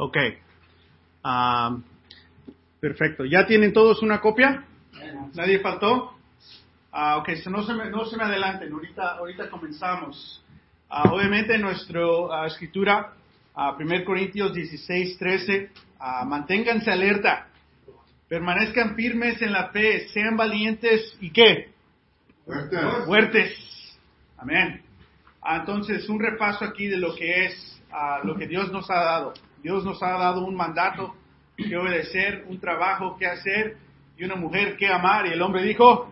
Ok. Um, perfecto. ¿Ya tienen todos una copia? ¿Nadie faltó? Ah, ok, so no, se me, no se me adelanten, ahorita, ahorita comenzamos. Ah, obviamente nuestra ah, escritura, ah, 1 Corintios 16, 13, ah, manténganse alerta, permanezcan firmes en la fe, sean valientes y qué? Fuertes. Amén. Ah, entonces, un repaso aquí de lo que es ah, lo que Dios nos ha dado. Dios nos ha dado un mandato que obedecer, un trabajo que hacer y una mujer que amar. Y el hombre dijo,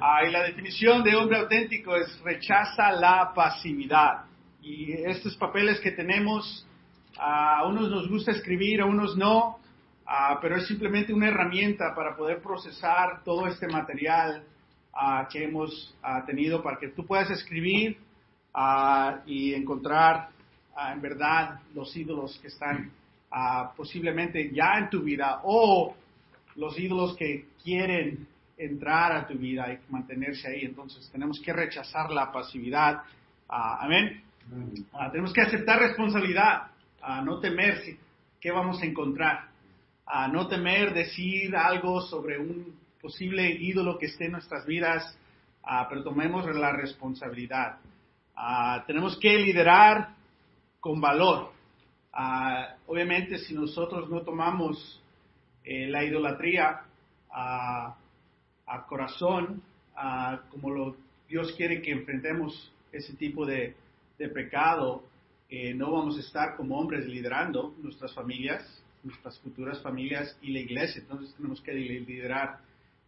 Ah, y la definición de hombre auténtico es rechaza la pasividad. Y estos papeles que tenemos, a unos nos gusta escribir, a unos no, pero es simplemente una herramienta para poder procesar todo este material que hemos tenido para que tú puedas escribir y encontrar ah, en verdad los ídolos que están ah, posiblemente ya en tu vida o los ídolos que quieren entrar a tu vida y mantenerse ahí. Entonces tenemos que rechazar la pasividad. Ah, amén. Tenemos que aceptar responsabilidad, no temer si- qué vamos a encontrar, no temer decir algo sobre un posible ídolo que esté en nuestras vidas, ah, pero tomemos la responsabilidad. Ah, tenemos que liderar con valor. Ah, obviamente, si nosotros no tomamos eh, la idolatría a, a corazón, ah, como lo, Dios quiere que enfrentemos ese tipo de, de pecado, eh, no vamos a estar como hombres liderando nuestras familias, nuestras futuras familias y la iglesia. Entonces tenemos que liderar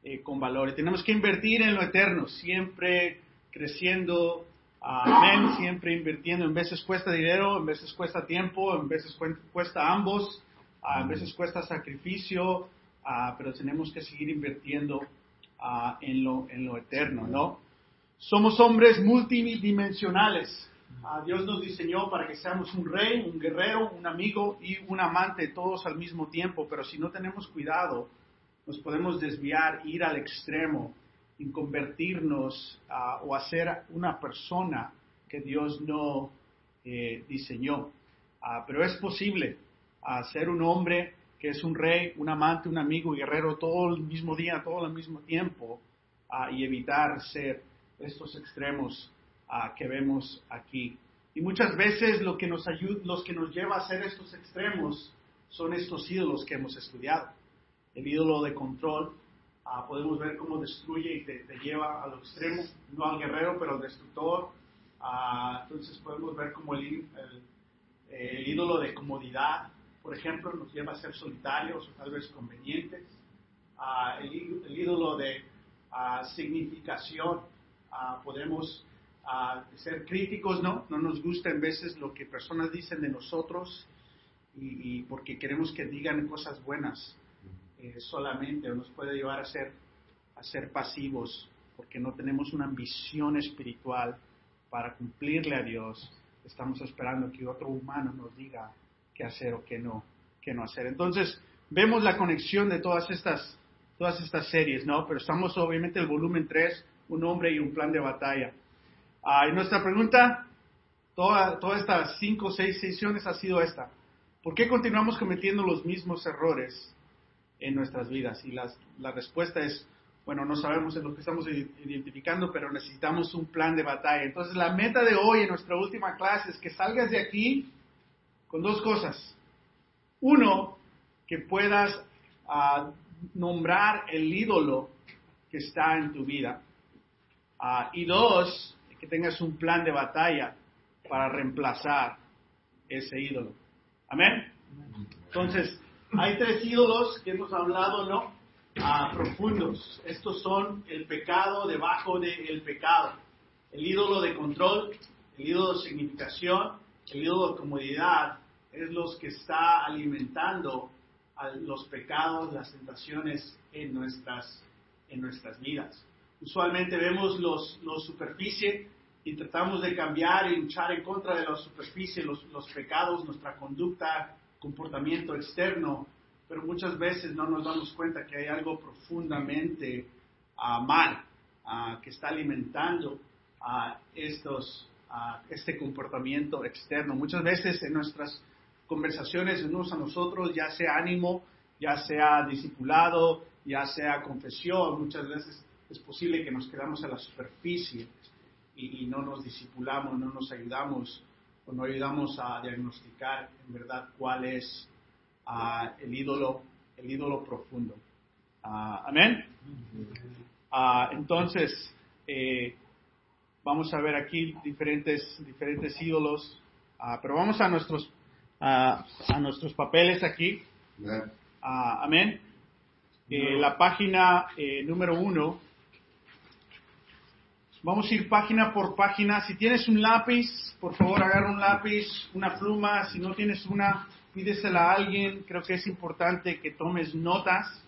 eh, con valor y tenemos que invertir en lo eterno, siempre creciendo, amén, siempre invirtiendo. En veces cuesta dinero, en veces cuesta tiempo, en veces cuesta ambos, ah, en veces cuesta sacrificio, ah, pero tenemos que seguir invirtiendo ah, en, lo, en lo eterno, ¿no? Somos hombres multidimensionales. Dios nos diseñó para que seamos un rey, un guerrero, un amigo y un amante, todos al mismo tiempo, pero si no tenemos cuidado, nos podemos desviar, ir al extremo y convertirnos ah, o hacer una persona que Dios no eh, diseñó. Ah, pero es posible ah, ser un hombre que es un rey, un amante, un amigo, guerrero todo el mismo día, todo al mismo tiempo y evitar ser estos extremos que vemos aquí. Y muchas veces lo que nos ayuda, los que nos lleva a hacer estos extremos son estos ídolos que hemos estudiado. El ídolo de control, podemos ver cómo destruye y te, lleva al extremo, no al guerrero, pero al destructor. Ah, entonces podemos ver como el, ídolo de comodidad, por ejemplo, nos lleva a ser solitarios o tal vez convenientes. Ah, el, ídolo de ah, significación, ah, podemos ser críticos, ¿no? No nos gusta en veces lo que personas dicen de nosotros y porque queremos que digan cosas buenas eh, solamente, o nos puede llevar a ser, a ser pasivos porque no tenemos una ambición espiritual para cumplirle a Dios. Estamos esperando que otro humano nos diga qué hacer o qué no, qué no hacer. Entonces, vemos la conexión de todas estas, todas estas series, ¿no? Pero estamos obviamente en el volumen 3, un hombre y un plan de batalla. Ah, y nuestra pregunta, toda, todas estas cinco o seis sesiones ha sido esta. ¿Por qué continuamos cometiendo los mismos errores en nuestras vidas? Y las- la respuesta es, bueno, no sabemos en lo que estamos identificando, pero necesitamos un plan de batalla. Entonces, la meta de hoy en nuestra última clase es que salgas de aquí con dos cosas. Uno, que puedas ah, nombrar el ídolo que está en tu vida. Ah, y dos, que tengas un plan de batalla para reemplazar ese ídolo. Amén. Entonces, hay tres ídolos que hemos hablado, ¿no? Ah, profundos. Estos son el pecado debajo del pecado. El ídolo de control, el ídolo de significación, el ídolo de comodidad, es los que está alimentando a los pecados, las tentaciones en nuestras, en nuestras vidas. Usualmente vemos los, los superficie y tratamos de cambiar y luchar en contra de la superficie, los, los pecados, nuestra conducta, comportamiento externo, pero muchas veces no nos damos cuenta que hay algo profundamente ah, mal ah, que está alimentando ah, estos, este comportamiento externo. Muchas veces en nuestras conversaciones unos a nosotros, ya sea ánimo, ya sea discipulado, ya sea confesión, muchas veces es posible que nos quedamos a la superficie y, no nos disipulamos, no nos ayudamos o no ayudamos a diagnosticar en verdad cuál es ah, el ídolo, el ídolo profundo. Ah, amén. Ah, entonces, eh, vamos a ver aquí diferentes, diferentes ídolos, pero vamos a nuestros, a nuestros papeles aquí. amén. Eh, la página eh, número uno Vamos a ir página por página. Si tienes un lápiz, por favor agarra un lápiz, una pluma. Si no tienes una, pídesela a alguien. Creo que es importante que tomes notas.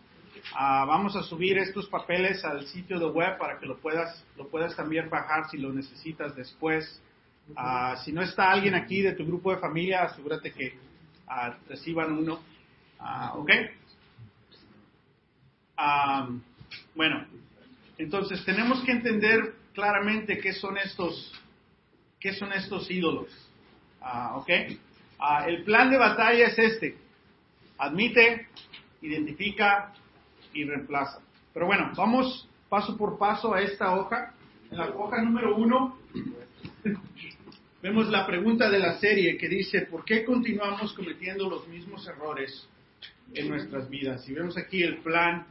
Ah, vamos a subir estos papeles al sitio de web para que lo puedas, lo puedas también bajar si lo necesitas después. Ah, si no está alguien aquí de tu grupo de familia, asegúrate que ah, reciban uno. ¿Ok? bueno, entonces tenemos que entender claramente qué son estos, qué son estos ídolos. ¿Ok? Ah, el plan de batalla es este. Admite, identifica y reemplaza. Pero bueno, vamos paso por paso a esta hoja. En la hoja número uno vemos la pregunta de la serie que dice, ¿por qué continuamos cometiendo los mismos errores en nuestras vidas? Y vemos aquí el plan,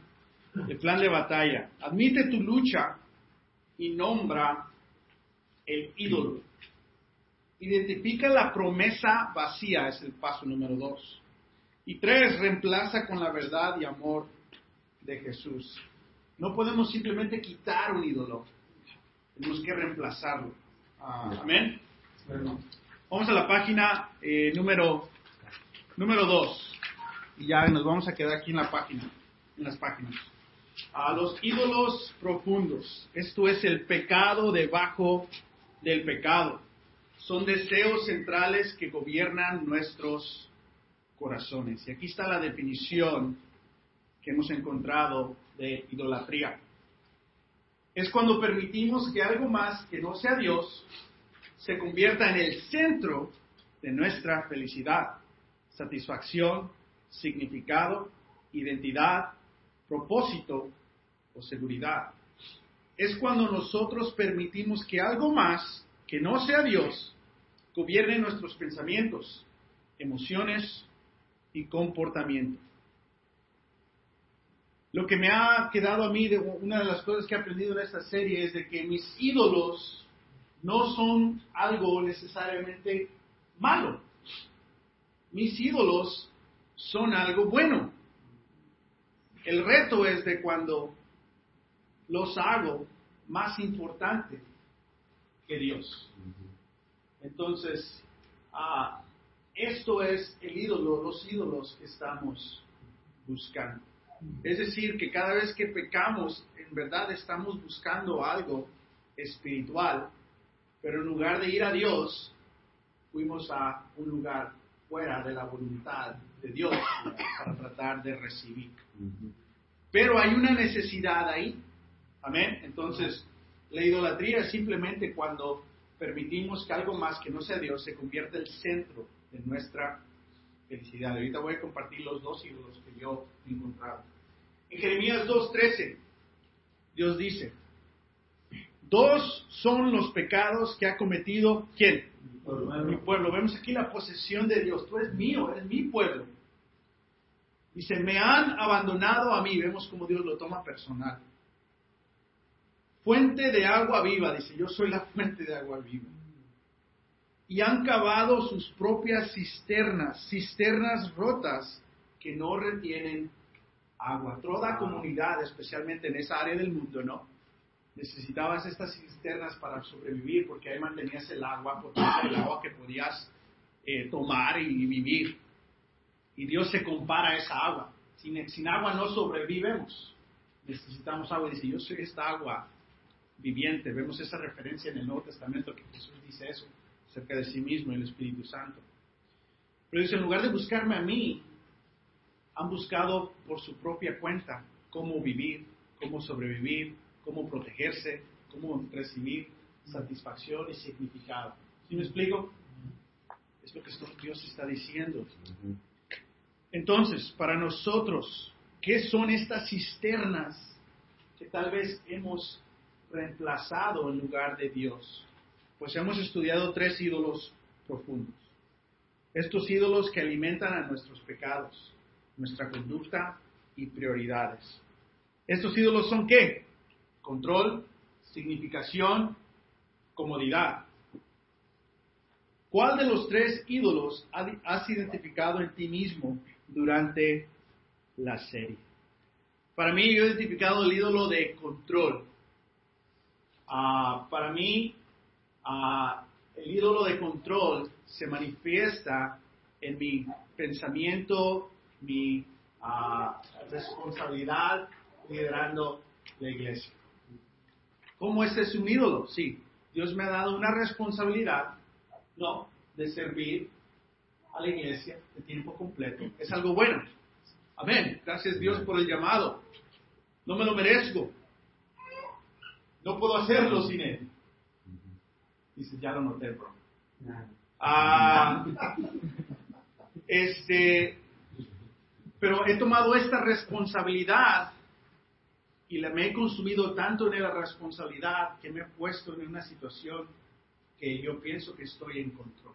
el plan de batalla. Admite tu lucha y nombra el ídolo. Identifica la promesa vacía, es el paso número dos. Y tres, reemplaza con la verdad y amor de Jesús. No podemos simplemente quitar un ídolo, tenemos que reemplazarlo. Amén. vamos a la página eh, número número dos y ya nos vamos a quedar aquí en la página, en las páginas a los ídolos profundos. Esto es el pecado debajo del pecado. Son deseos centrales que gobiernan nuestros corazones. Y aquí está la definición que hemos encontrado de idolatría. Es cuando permitimos que algo más que no sea Dios se convierta en el centro de nuestra felicidad, satisfacción, significado, identidad propósito o seguridad. Es cuando nosotros permitimos que algo más, que no sea Dios, gobierne nuestros pensamientos, emociones y comportamiento. Lo que me ha quedado a mí, de una de las cosas que he aprendido en esta serie es de que mis ídolos no son algo necesariamente malo. Mis ídolos son algo bueno. El reto es de cuando los hago más importante que Dios. Entonces, ah, esto es el ídolo, los ídolos que estamos buscando. Es decir, que cada vez que pecamos, en verdad estamos buscando algo espiritual, pero en lugar de ir a Dios, fuimos a un lugar fuera de la voluntad de Dios para tratar de recibir. Pero hay una necesidad ahí. Amén. Entonces, la idolatría es simplemente cuando permitimos que algo más que no sea Dios se convierta en el centro de nuestra felicidad. Ahorita voy a compartir los dos ídolos que yo he encontrado. En Jeremías 2.13, Dios dice, dos son los pecados que ha cometido ¿quién? Mi pueblo. Vemos aquí la posesión de Dios. Tú eres mío, eres mi pueblo. Dice, me han abandonado a mí. Vemos como Dios lo toma personal. Fuente de agua viva. Dice, yo soy la fuente de agua viva. Y han cavado sus propias cisternas, cisternas rotas que no retienen agua. Toda comunidad, especialmente en esa área del mundo, ¿no? Necesitabas estas cisternas para sobrevivir porque ahí mantenías el agua potable, el agua que podías eh, tomar y vivir. Y Dios se compara a esa agua. Sin, sin agua no sobrevivemos. Necesitamos agua. Dice, yo soy esta agua viviente. Vemos esa referencia en el Nuevo Testamento que Jesús dice eso acerca de sí mismo y el Espíritu Santo. Pero dice, en lugar de buscarme a mí, han buscado por su propia cuenta cómo vivir, cómo sobrevivir, cómo protegerse, cómo recibir satisfacción y significado. ¿Sí me explico? Es lo que Dios está diciendo. Entonces, para nosotros, ¿qué son estas cisternas que tal vez hemos reemplazado en lugar de Dios? Pues hemos estudiado tres ídolos profundos. Estos ídolos que alimentan a nuestros pecados, nuestra conducta y prioridades. Estos ídolos son qué? Control, significación, comodidad. ¿Cuál de los tres ídolos has identificado en ti mismo durante la serie? Para mí, yo he identificado el ídolo de control. Ah, para mí, ah, el ídolo de control se manifiesta en mi pensamiento, mi ah, responsabilidad liderando la iglesia. ¿Cómo este es un ídolo? Sí, Dios me ha dado una responsabilidad, no, de servir a la iglesia de tiempo completo. Es algo bueno. Amén. Gracias Dios por el llamado. No me lo merezco. No puedo hacerlo sin Él. Dice, ya lo noté, bro. Ah, este, pero he tomado esta responsabilidad y la, me he consumido tanto en la responsabilidad que me he puesto en una situación que yo pienso que estoy en control.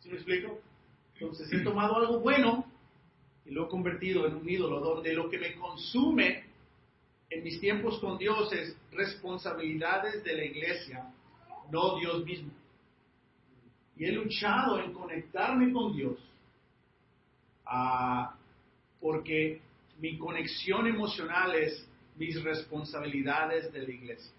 ¿Sí me explico? Entonces he tomado algo bueno y lo he convertido en un ídolo donde lo que me consume en mis tiempos con Dios es responsabilidades de la iglesia, no Dios mismo. Y he luchado en conectarme con Dios ah, porque mi conexión emocional es mis responsabilidades de la iglesia.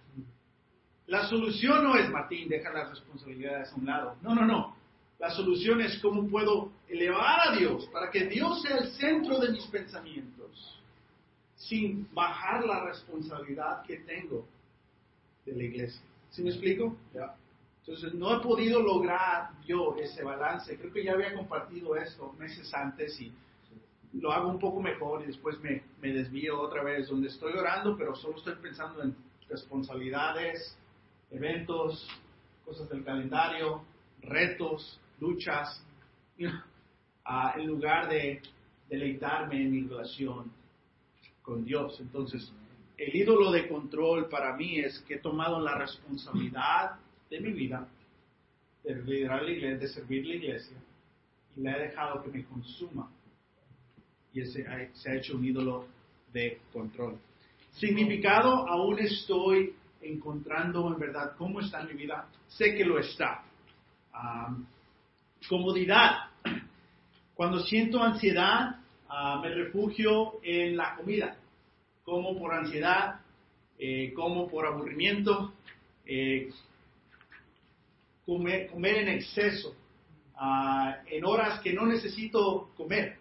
La solución no es, Martín, deja las responsabilidades a un lado. No, no, no. La solución es cómo puedo elevar a Dios para que Dios sea el centro de mis pensamientos, sin bajar la responsabilidad que tengo de la iglesia. ¿Sí me explico? Entonces, no he podido lograr yo ese balance. Creo que ya había compartido esto meses antes y lo hago un poco mejor y después me, me desvío otra vez donde estoy orando, pero solo estoy pensando en responsabilidades, eventos, cosas del calendario, retos, luchas, en lugar de deleitarme en mi relación con Dios. Entonces, el ídolo de control para mí es que he tomado la responsabilidad de mi vida, de liderar la iglesia, de servir la iglesia, y le he dejado que me consuma. Y ese se ha hecho un ídolo de control. Significado, aún estoy encontrando en verdad cómo está mi vida. Sé que lo está. comodidad. Cuando siento ansiedad, ah, me refugio en la comida. Como por ansiedad, eh, como por aburrimiento, eh, comer, en exceso, ah, en horas que no necesito comer.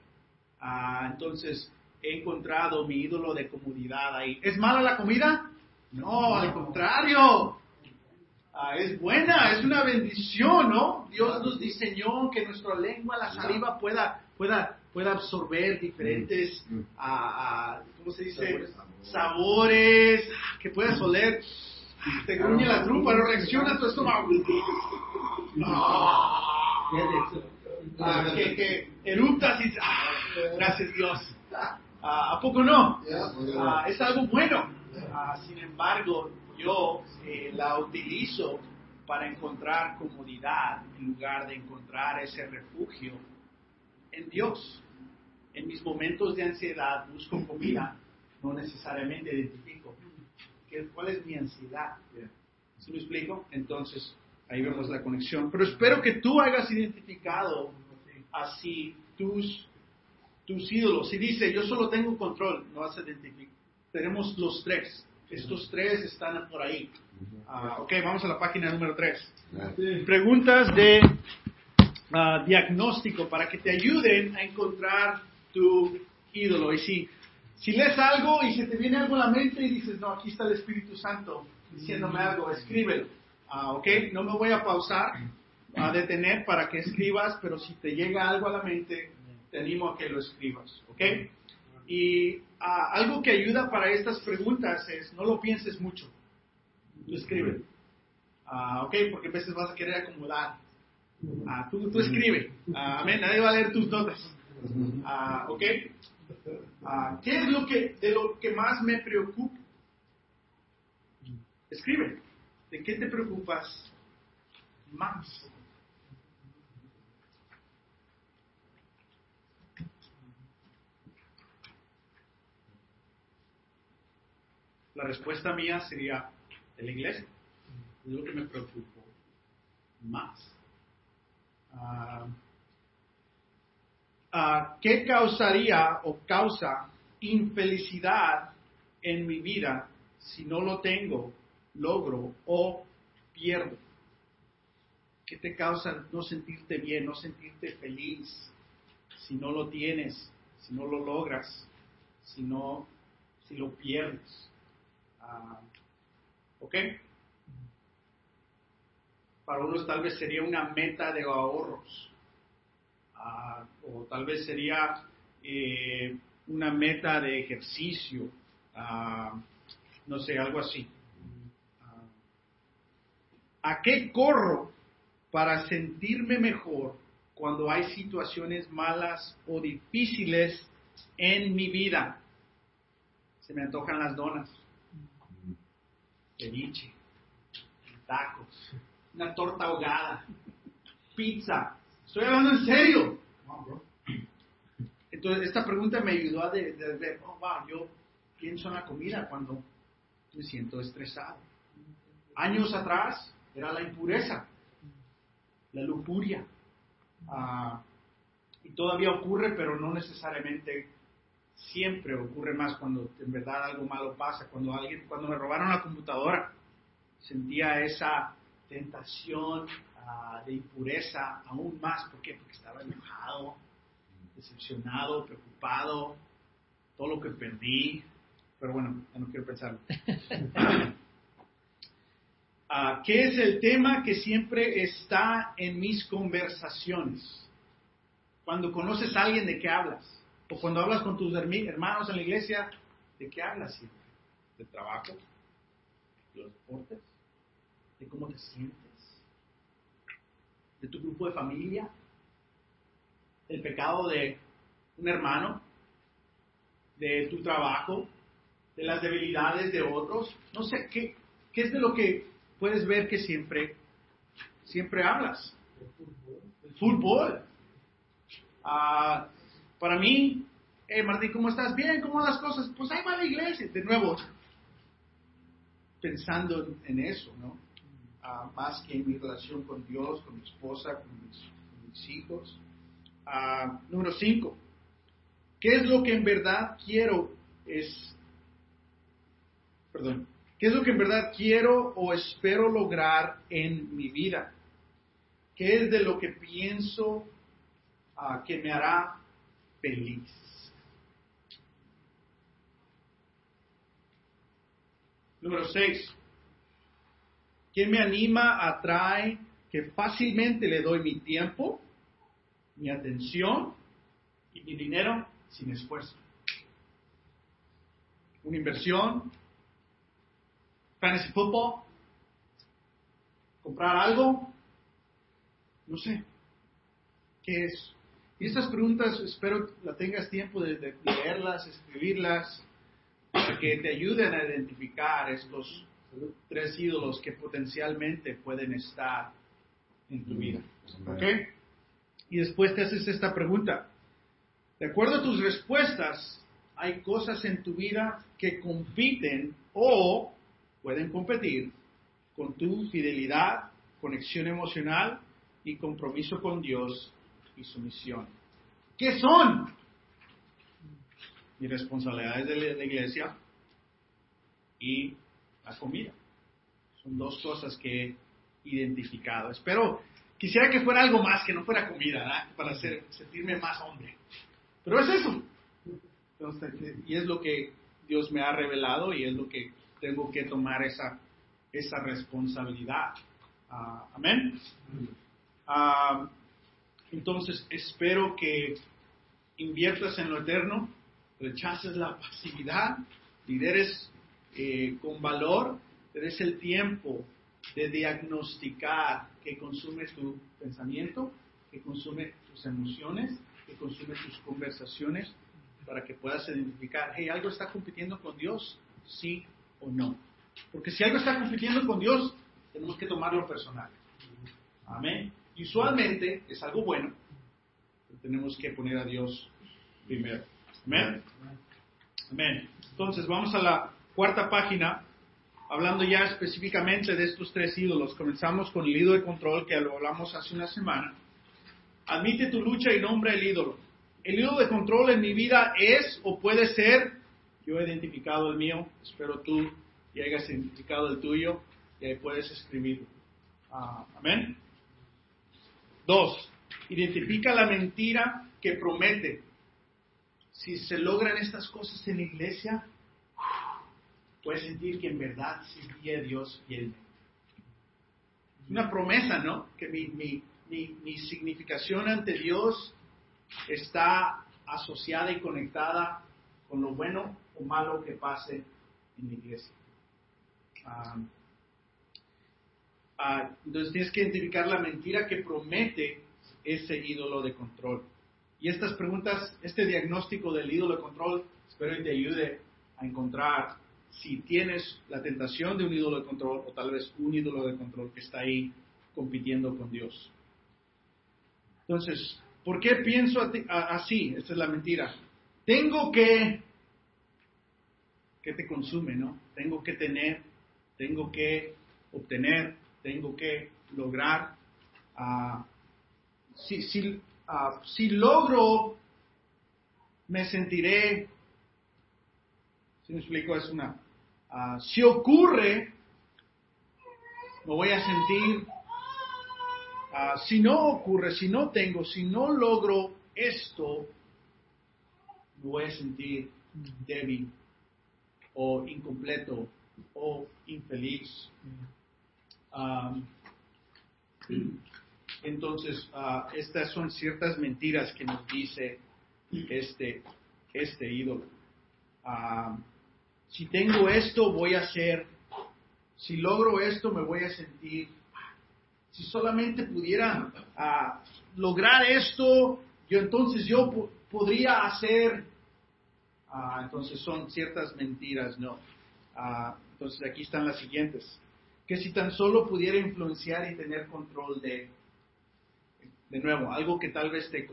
Ah, entonces he encontrado mi ídolo de comodidad ahí. ¿Es mala la comida? No, al contrario. Ah, es buena, es una bendición, ¿no? Dios nos diseñó que nuestra lengua, la saliva, pueda, pueda, pueda absorber diferentes, mm. ¿cómo se dice? Sabores, que puedas oler. Te gruñe la trompa, no reacciona tu estómago. Ah, que, que eruptas y ah, gracias Dios. ¿A poco no? es algo bueno. Ah, sin embargo, yo eh, la utilizo para encontrar comodidad en lugar de encontrar ese refugio en Dios. En mis momentos de ansiedad busco comida, no necesariamente identifico cuál es mi ansiedad. ¿Sí me explico? Entonces, ahí vemos la conexión. Pero espero que tú hayas identificado así tus, tus ídolos. Si dice, yo solo tengo control, no vas a identificar. Tenemos los tres. Estos tres están por ahí. Ah, ok, vamos a la página número tres. Preguntas de ah, diagnóstico para que te ayuden a encontrar tu ídolo. Y si, si lees algo y se te viene algo a la mente y dices, no, aquí está el Espíritu Santo diciéndome algo, escríbelo. Ah, ok, no me voy a pausar, a detener para que escribas, pero si te llega algo a la mente, te animo a que lo escribas. Ok. Y Ah, algo que ayuda para estas preguntas es no lo pienses mucho. Tú escribe. Ah, ok, porque a veces vas a querer acomodar. Ah, tú, tú escribe. Ah, amén. Nadie va a leer tus notas. Ah, ¿Ok? Ah, ¿Qué es lo que, de lo que más me preocupa? Escribe. ¿De qué te preocupas más? La respuesta mía sería la iglesia. Es lo que me preocupa más. Ah, ah, ¿Qué causaría o causa infelicidad en mi vida si no lo tengo, logro o pierdo? ¿Qué te causa no sentirte bien, no sentirte feliz si no lo tienes, si no lo logras, si no, si lo pierdes? Ah, ¿Ok? Para unos tal vez sería una meta de ahorros. Ah, o tal vez sería eh, una meta de ejercicio. Ah, no sé, algo así. ¿A qué corro para sentirme mejor cuando hay situaciones malas o difíciles en mi vida? Se me antojan las donas ceviche, tacos, una torta ahogada, pizza. Estoy hablando en serio. Entonces, esta pregunta me ayudó a ver, oh, wow, yo pienso en la comida cuando me siento estresado. Años atrás era la impureza, la lujuria. Ah, y todavía ocurre, pero no necesariamente siempre ocurre más cuando en verdad algo malo pasa. Cuando alguien, cuando me robaron la computadora, sentía esa tentación uh, de impureza aún más. ¿Por qué? Porque estaba enojado, decepcionado, preocupado, todo lo que perdí. Pero bueno, ya no quiero pensarlo. Uh, ¿Qué es el tema que siempre está en mis conversaciones? Cuando conoces a alguien, ¿de qué hablas? O cuando hablas con tus hermanos en la iglesia, ¿de qué hablas siempre? ¿Del trabajo? ¿De los deportes? ¿De cómo te sientes? ¿De tu grupo de familia? ¿Del pecado de un hermano? ¿De tu trabajo? ¿De las debilidades de otros? No sé, ¿qué, qué es de lo que puedes ver que siempre, siempre hablas? El fútbol. Ah, para mí, eh, Martín, ¿cómo estás? Bien, ¿cómo van las cosas? Pues ahí va la iglesia. De nuevo, pensando en eso, ¿no? Ah, más que en mi relación con Dios, con mi esposa, con mis, hijos. Ah, número cinco, ¿qué es lo que en verdad quiero? Es, perdón, ¿qué es lo que en verdad quiero o espero lograr en mi vida? ¿Qué es de lo que pienso ah, que me hará feliz. Número 6. ¿Quién me anima, atrae, que fácilmente le doy mi tiempo, mi atención y mi dinero sin esfuerzo? Una inversión, fantasy football, comprar algo, no sé. ¿Qué es? Y estas preguntas espero la tengas tiempo de, leerlas, escribirlas, para que te ayuden a identificar estos tres ídolos que potencialmente pueden estar en tu vida. ¿Ok? Y después te haces esta pregunta. De acuerdo a tus respuestas, hay cosas en tu vida que compiten o pueden competir con tu fidelidad, conexión emocional y compromiso con Dios y su misión. ¿Qué son? Mis responsabilidades de la iglesia y la comida. Son dos cosas que he identificado. Espero, quisiera que fuera algo más, que no fuera comida, para sentirme más hombre. Pero es eso. y es lo que Dios me ha revelado y es lo que tengo que tomar esa, esa responsabilidad. Ah, amén. Uh, entonces, espero que inviertas en lo eterno, rechaces la pasividad, lideres eh, con valor, te des el tiempo de diagnosticar que consume tu pensamiento, que consume tus emociones, que consume tus conversaciones, para que puedas identificar, hey, algo está compitiendo con Dios, sí o no. Porque si algo está compitiendo con Dios, tenemos que tomarlo personal. Amén. Y usualmente es algo bueno, pero tenemos que poner a Dios primero. Amén. Amén. Entonces vamos a la cuarta página, hablando ya específicamente de estos tres ídolos. Comenzamos con el ídolo de control, que lo hablamos hace una semana. Admite tu lucha y nombra el ídolo. El ídolo de control en mi vida es o puede ser, yo he identificado el mío, espero tú y hayas identificado el tuyo, y ahí puedes escribirlo. Ah, amén. Dos, identifica la mentira que promete. Si se logran estas cosas en la iglesia, puedes sentir que en verdad sí a Dios Es Una promesa, ¿no? Que mi, mi, mi, mi significación ante Dios está asociada y conectada con lo bueno o malo que pase en la iglesia. Ah, ah, entonces tienes que identificar la mentira que promete ese ídolo de control. Y estas preguntas, este diagnóstico del ídolo de control, espero que te ayude a encontrar si tienes la tentación de un ídolo de control o tal vez un ídolo de control que está ahí compitiendo con Dios. Entonces, ¿por qué pienso así? Esta es la mentira. Tengo que, que te consume, ¿no? Tengo que tener, tengo que obtener, tengo que lograr. Uh, si, si, uh, si logro, me sentiré, si me explico, es una, uh, si ocurre, me voy a sentir Ah, si no ocurre, si no tengo, si no logro esto, me voy a sentir débil o incompleto o infeliz. entonces, ah, estas son ciertas mentiras que nos dice este, este ídolo. Si tengo esto, voy a ser, si logro esto, me voy a sentir si solamente pudiera ah, lograr esto, yo entonces yo podría hacer, ah, entonces son ciertas mentiras, no. Ah, entonces aquí están las siguientes, que si tan solo pudiera influenciar y tener control de, de nuevo, algo que tal vez te,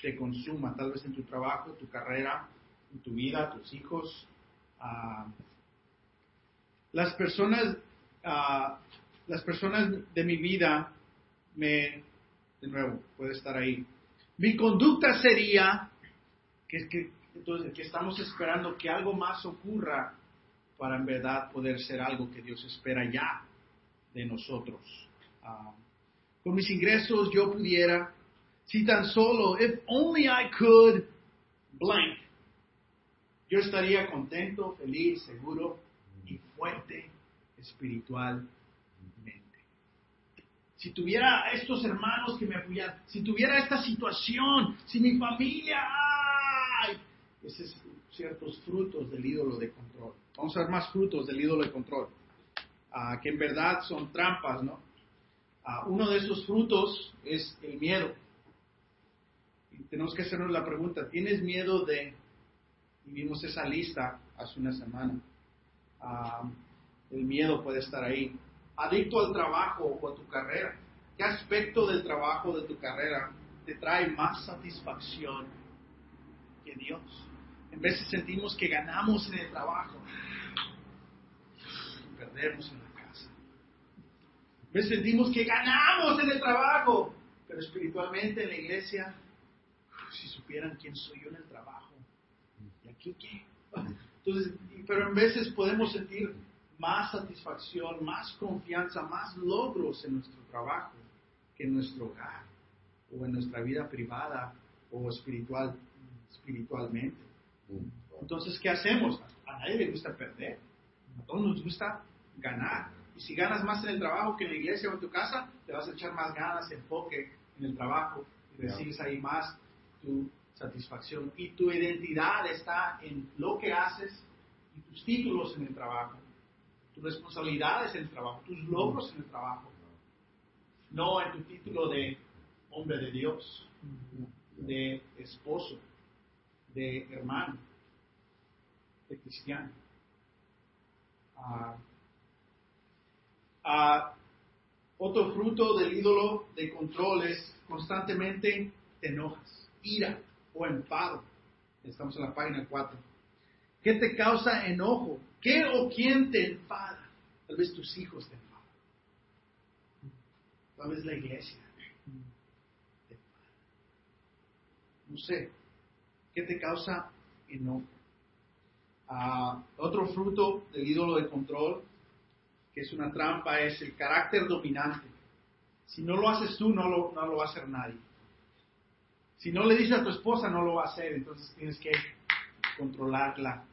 te consuma, tal vez en tu trabajo, tu carrera, en tu vida, tus hijos. Las personas las personas de mi vida me, de nuevo, puede estar ahí. Mi conducta sería que, que, entonces, que estamos esperando que algo más ocurra para en verdad poder ser algo que Dios espera ya de nosotros. Ah, con mis ingresos yo pudiera, si tan solo, if only I could, blank, yo estaría contento, feliz, seguro y fuerte espiritual si tuviera estos hermanos que me apoyan, si tuviera esta situación, si mi familia, ¡ay! Esos ciertos frutos del ídolo de control. Vamos a ver más frutos del ídolo de control, ah, que en verdad son trampas, ¿no? Ah, uno de esos frutos es el miedo. Tenemos que hacernos la pregunta, ¿tienes miedo de, vimos esa lista hace una semana, ah, el miedo puede estar ahí adicto al trabajo o a tu carrera? ¿Qué aspecto del trabajo, de tu carrera, te trae más satisfacción que Dios? En veces sentimos que ganamos en el trabajo y perdemos en la casa. En veces sentimos que ganamos en el trabajo, pero espiritualmente en la iglesia, si supieran quién soy yo en el trabajo, ¿y aquí qué? Entonces, pero en veces podemos sentir más satisfacción, más confianza, más logros en nuestro trabajo que en nuestro hogar o en nuestra vida privada o espiritual, espiritualmente. Entonces, ¿qué hacemos? A nadie le gusta perder, a todos nos gusta ganar. Y si ganas más en el trabajo que en la iglesia o en tu casa, te vas a echar más ganas, enfoque en el trabajo y recibes ahí más tu satisfacción. Y tu identidad está en lo que haces y tus títulos en el trabajo tus responsabilidades en el trabajo, tus logros en el trabajo, no en tu título de hombre de Dios, de esposo, de hermano, de cristiano. Ah, ah, otro fruto del ídolo de control es constantemente te enojas, ira o enfado. Estamos en la página 4. ¿Qué te causa enojo? ¿Qué o quién te enfada? Tal vez tus hijos te enfadan. Tal vez la iglesia te enfada. No sé. ¿Qué te causa enojo? Ah, otro fruto del ídolo de control, que es una trampa, es el carácter dominante. Si no lo haces tú, no lo, no lo va a hacer nadie. Si no le dices a tu esposa, no lo va a hacer. Entonces tienes que controlarla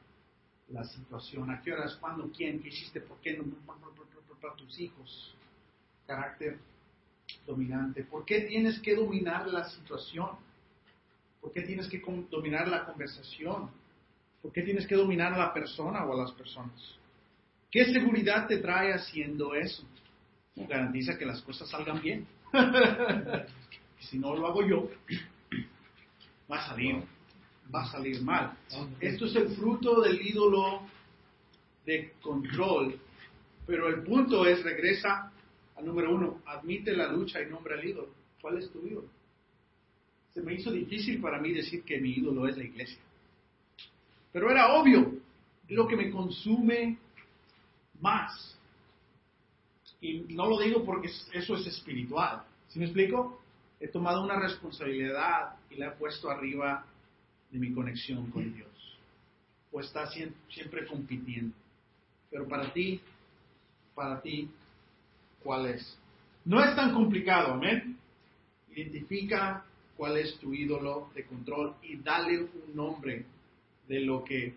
la situación, a qué horas, cuándo, quién, qué hiciste, por qué no, para tus hijos. Carácter dominante. ¿Por qué tienes que dominar la situación? ¿Por qué tienes que dominar la conversación? ¿Por qué tienes que dominar a la persona o a las personas? ¿Qué seguridad te trae haciendo eso? Garantiza que las cosas salgan bien. si no lo hago yo, va a salir va a salir mal. Esto es el fruto del ídolo de control. Pero el punto es, regresa al número uno, admite la lucha y nombra al ídolo. ¿Cuál es tu ídolo? Se me hizo difícil para mí decir que mi ídolo es la iglesia. Pero era obvio, lo que me consume más. Y no lo digo porque eso es espiritual. ¿Sí me explico? He tomado una responsabilidad y la he puesto arriba de mi conexión con Dios. O está siempre compitiendo. Pero para ti, para ti, ¿cuál es? No es tan complicado, amén. Identifica cuál es tu ídolo de control y dale un nombre de lo que,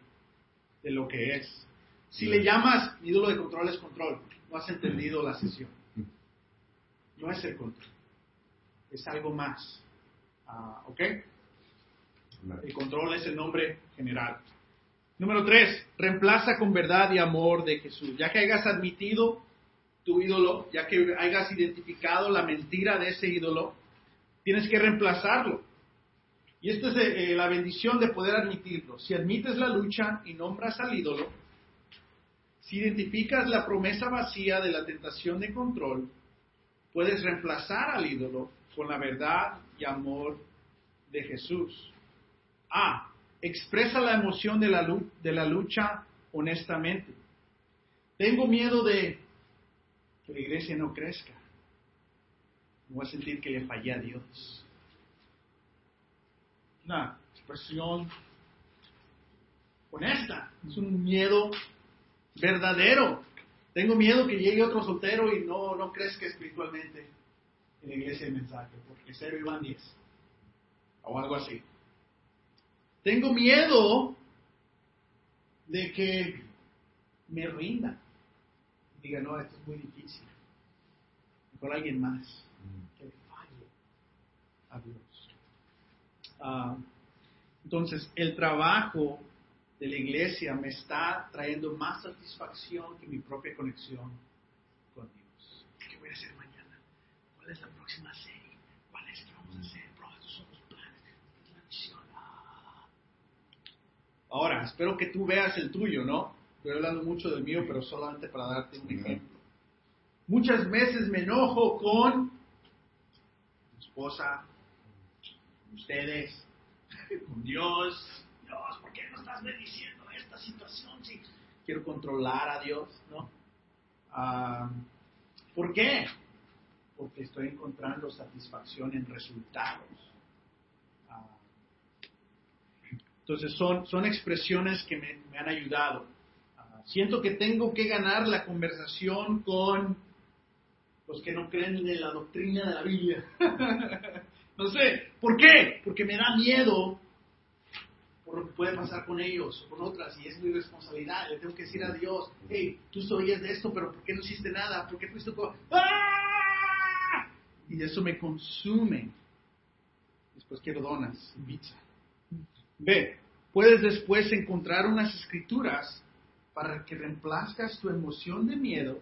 de lo que es. Si le llamas ídolo de control es control, no has entendido la sesión. No es el control, es algo más. Ah, ¿Ok? El control es el nombre general. Número tres, reemplaza con verdad y amor de Jesús. Ya que hayas admitido tu ídolo, ya que hayas identificado la mentira de ese ídolo, tienes que reemplazarlo. Y esta es eh, la bendición de poder admitirlo. Si admites la lucha y nombras al ídolo, si identificas la promesa vacía de la tentación de control, puedes reemplazar al ídolo con la verdad y amor de Jesús. A. Expresa la emoción de la, de la lucha honestamente. Tengo miedo de que la iglesia no crezca. voy a sentir que le fallé a Dios. Una expresión honesta. Es un miedo verdadero. Tengo miedo que llegue otro soltero y no, no crezca espiritualmente en la iglesia de mensaje, porque cero iban diez. O algo así. Tengo miedo de que me rinda. Diga, no, esto es muy difícil. Con alguien más que le falle a Dios. Ah, entonces, el trabajo de la iglesia me está trayendo más satisfacción que mi propia conexión con Dios. ¿Qué voy a hacer mañana? ¿Cuál es la próxima serie? ¿Cuál es que vamos a hacer? Ahora, espero que tú veas el tuyo, ¿no? Estoy hablando mucho del mío, pero solamente para darte un ejemplo. Muchas veces me enojo con mi esposa, con ustedes, con Dios. Dios, ¿por qué no estás bendiciendo esta situación si quiero controlar a Dios, ¿no? Ah, ¿Por qué? Porque estoy encontrando satisfacción en resultados Entonces son, son expresiones que me, han ayudado. Ah, siento que tengo que ganar la conversación con los que no creen en la doctrina de la Biblia. no sé, ¿por qué? Porque me da miedo por lo que puede pasar con ellos o con otras y es mi responsabilidad. Le tengo que decir a Dios, hey, tú sabías de esto, pero ¿por qué no hiciste nada? ¿Por qué fuiste con... ¡Ah! Y eso me consume. Después quiero donas y pizza. B. Puedes después encontrar unas escrituras para que reemplazcas tu emoción de miedo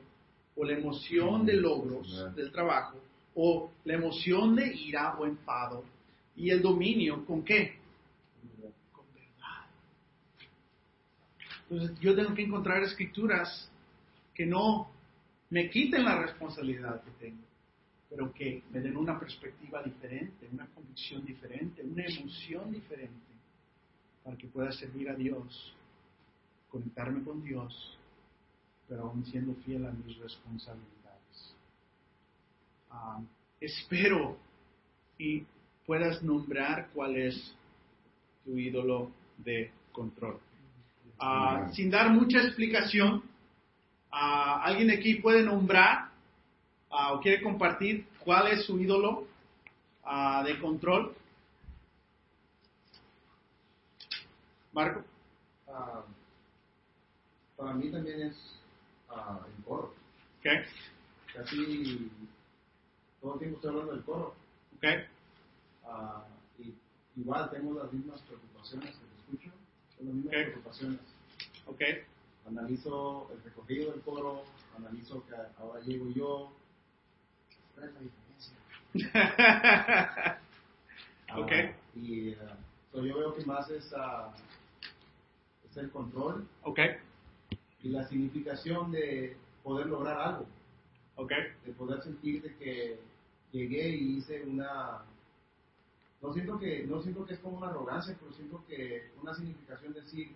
o la emoción de logros del trabajo o la emoción de ira o enfado y el dominio con qué? Con verdad. Entonces yo tengo que encontrar escrituras que no me quiten la responsabilidad que tengo, pero que me den una perspectiva diferente, una convicción diferente, una emoción diferente, para que pueda servir a Dios, conectarme con Dios, pero aún siendo fiel a mis responsabilidades. Ah, espero y puedas nombrar cuál es tu ídolo de control. Ah, sin dar mucha explicación, ¿Alguien aquí puede nombrar o quiere compartir cuál es su ídolo de control? Marco. Ah, para mí también es uh, el coro. Okay. Casi todo el tiempo estoy hablando del coro. Okay. Y igual tengo las mismas preocupaciones que te escucho, son las mismas preocupaciones. Okay analizo el recogido del coro, analizo que ahora llego yo. ¿Cuál es la diferencia? ok. Uh, y uh, yo veo que más es, uh, es el control. Ok. Y la significación de poder lograr algo. Ok. De poder sentir de que llegué y hice una no siento que no siento que es como una arrogancia pero siento que una significación de decir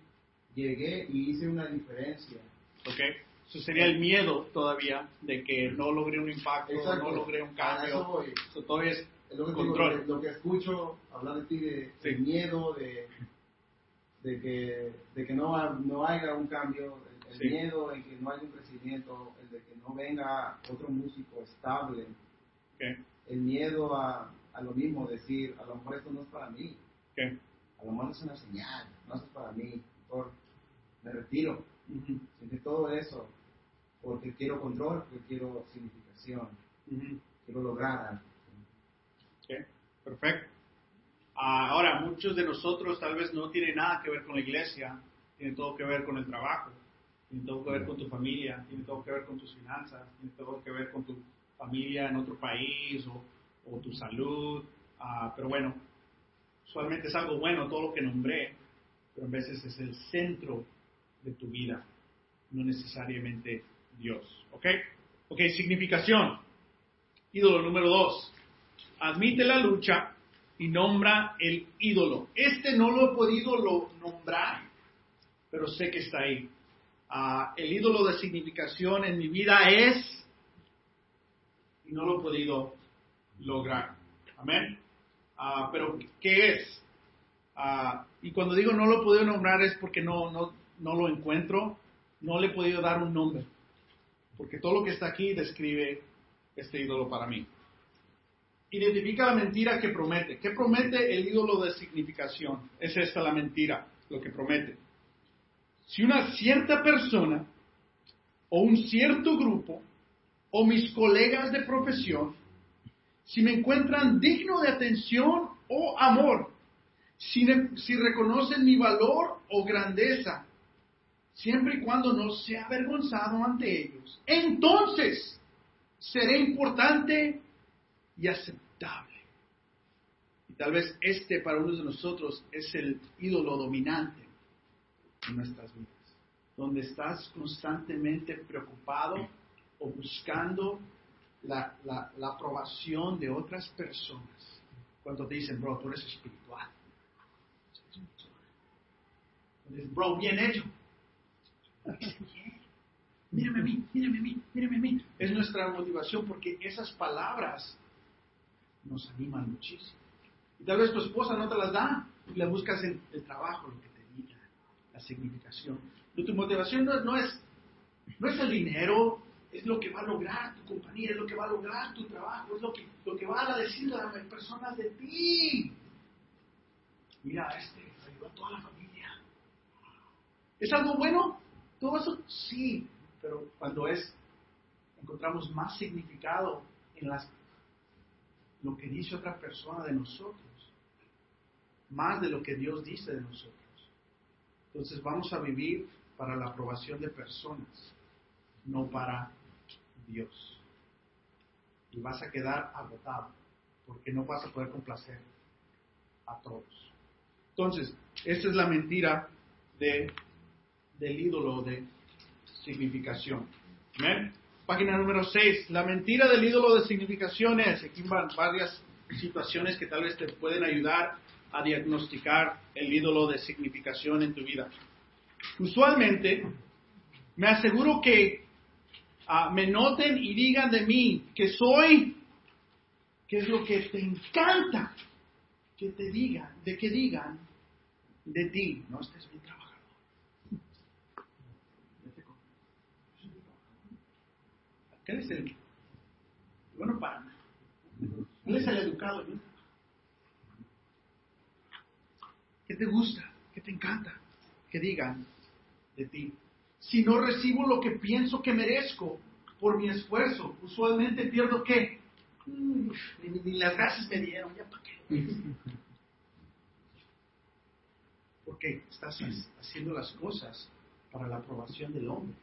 llegué y hice una diferencia. Ok, eso sería el miedo todavía de que no logré un impacto, no logré un cambio. Eso, todavía es, lo que control. lo que escucho hablar de ti, de, miedo, de, de, que, de que no, no haya un cambio, el, miedo de que no haya un crecimiento, el de que no venga otro músico estable, okay. el miedo a, a, lo mismo, decir, a lo mejor esto no es para mí, okay. a lo mejor es una señal, no es para mí, por me retiro. Uh todo eso porque quiero control, porque quiero significación, quiero lograr algo. perfecto. Ah, ahora, muchos de nosotros tal vez no tienen nada que ver con la iglesia, tiene todo que ver con el trabajo, tiene todo que ver con tu familia, tiene todo que ver con tus finanzas, tiene todo que ver con tu familia en otro país o, tu salud. Ah, pero bueno, usualmente es algo bueno todo lo que nombré, pero a veces es el centro de tu vida, no necesariamente Dios. ¿Ok? Ok, significación. Ídolo número dos. Admite la lucha y nombra el ídolo. Este no lo he podido lo nombrar, pero sé que está ahí. Ah, el ídolo de significación en mi vida es, y no lo he podido lograr. Amén. Ah, pero, ¿qué es? Ah, y cuando digo no lo he podido nombrar es porque no, no lo encuentro, no le he podido dar un nombre, porque todo lo que está aquí describe este ídolo para mí. Identifica la mentira que promete. ¿Qué promete el ídolo de significación? Es esta la mentira, lo que promete. Si una cierta persona o un cierto grupo o mis colegas de profesión, si me encuentran digno de atención o amor, si, si reconocen mi valor o grandeza, siempre y cuando no sea avergonzado ante ellos. Entonces seré importante y aceptable. Y tal vez este para uno de nosotros es el ídolo dominante en nuestras vidas, donde estás constantemente preocupado o buscando la, aprobación de otras personas. Cuando te dicen, bro, tú eres espiritual. Bro, bien hecho Mírame a mí, mírame a mí, mírame a mí. Es nuestra motivación porque esas palabras nos animan muchísimo. Y tal vez tu esposa no te las da y le buscas en el trabajo lo que te diga, la significación. Tu motivación no, es, no es el dinero, es lo que va a lograr tu compañía, es lo que va a lograr tu trabajo, es lo que, lo que van a decir las personas de ti. Mira, este ayudó a toda la familia. ¿Es algo bueno? Todo eso sí, pero cuando es, encontramos más significado en las, lo que dice otra persona de nosotros, más de lo que Dios dice de nosotros. Entonces vamos a vivir para la aprobación de personas, no para Dios. Y vas a quedar agotado, porque no vas a poder complacer a todos. Entonces, esta es la mentira de, del ídolo de significación. Página número 6. La mentira del ídolo de significación es, aquí van varias situaciones que tal vez te pueden ayudar a diagnosticar el ídolo de significación en tu vida. Usualmente, me aseguro que ah, me noten y digan de mí que soy, que es lo que te encanta que te digan, de que digan de ti, no estés bien trabajador. ¿Qué es el? Bueno, para él es el educado. ¿no? ¿Qué te gusta? ¿Qué te encanta? Que digan de ti. Si no recibo lo que pienso que merezco por mi esfuerzo, usualmente pierdo qué? ni, las gracias me dieron, ya para qué. Porque estás haciendo las cosas para la aprobación del hombre,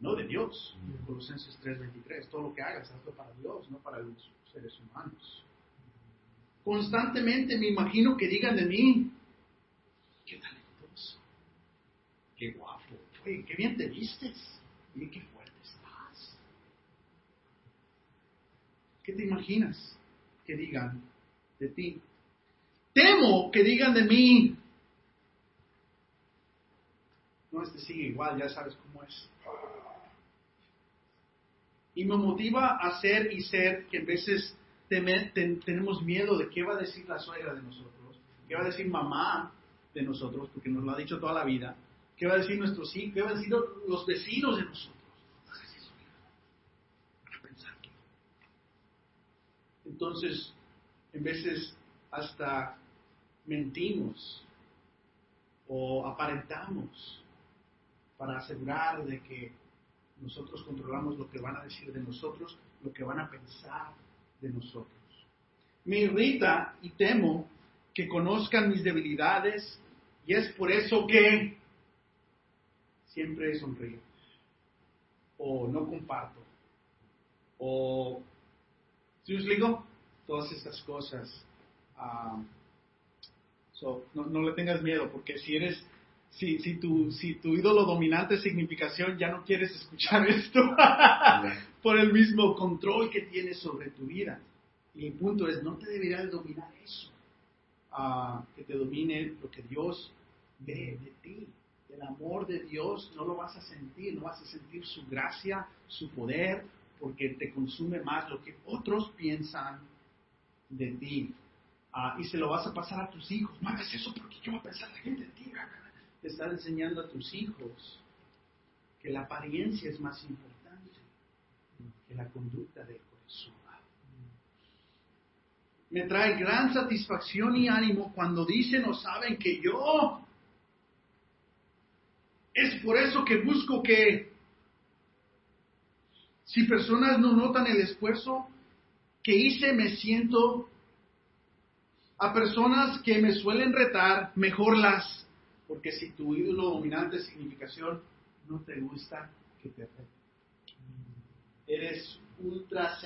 no de Dios. Colosenses 3:23, todo lo que hagas, hazlo para Dios, no para los seres humanos. Constantemente me imagino que digan de mí, qué talentoso, qué guapo, oye, qué bien te vistes, y qué fuerte estás. ¿Qué te imaginas que digan de ti? Temo que digan de mí, no, este sigue igual, ya sabes cómo es. Y me motiva a ser y ser que a veces tenemos miedo de qué va a decir la suegra de nosotros, qué va a decir mamá de nosotros, porque nos lo ha dicho toda la vida, qué va a decir nuestros hijos, qué va a decir los vecinos de nosotros. Entonces, en veces hasta mentimos o aparentamos para asegurar de que nosotros controlamos lo que van a decir de nosotros, lo que van a pensar de nosotros. Me irrita y temo que conozcan mis debilidades y es por eso que siempre sonrío o no comparto o, si os digo, todas estas cosas. Ah, no, no le tengas miedo porque si eres si, si, tu, si tu ídolo dominante es significación, ya no quieres escuchar esto por el mismo control que tienes sobre tu vida. Y el punto es, no te debería de dominar eso, ah, que te domine lo que Dios ve de ti. El amor de Dios no lo vas a sentir, no vas a sentir su gracia, su poder, porque te consume más lo que otros piensan de ti. Ah, y se lo vas a pasar a tus hijos. No hagas eso porque yo voy a pensar la gente de ti te está enseñando a tus hijos que la apariencia es más importante que la conducta del corazón. Me trae gran satisfacción y ánimo cuando dicen o saben que yo. Es por eso que busco que si personas no notan el esfuerzo que hice, me siento a personas que me suelen retar, mejor las porque si tu ídolo dominante significación, no te gusta que te rete. Eres ultra,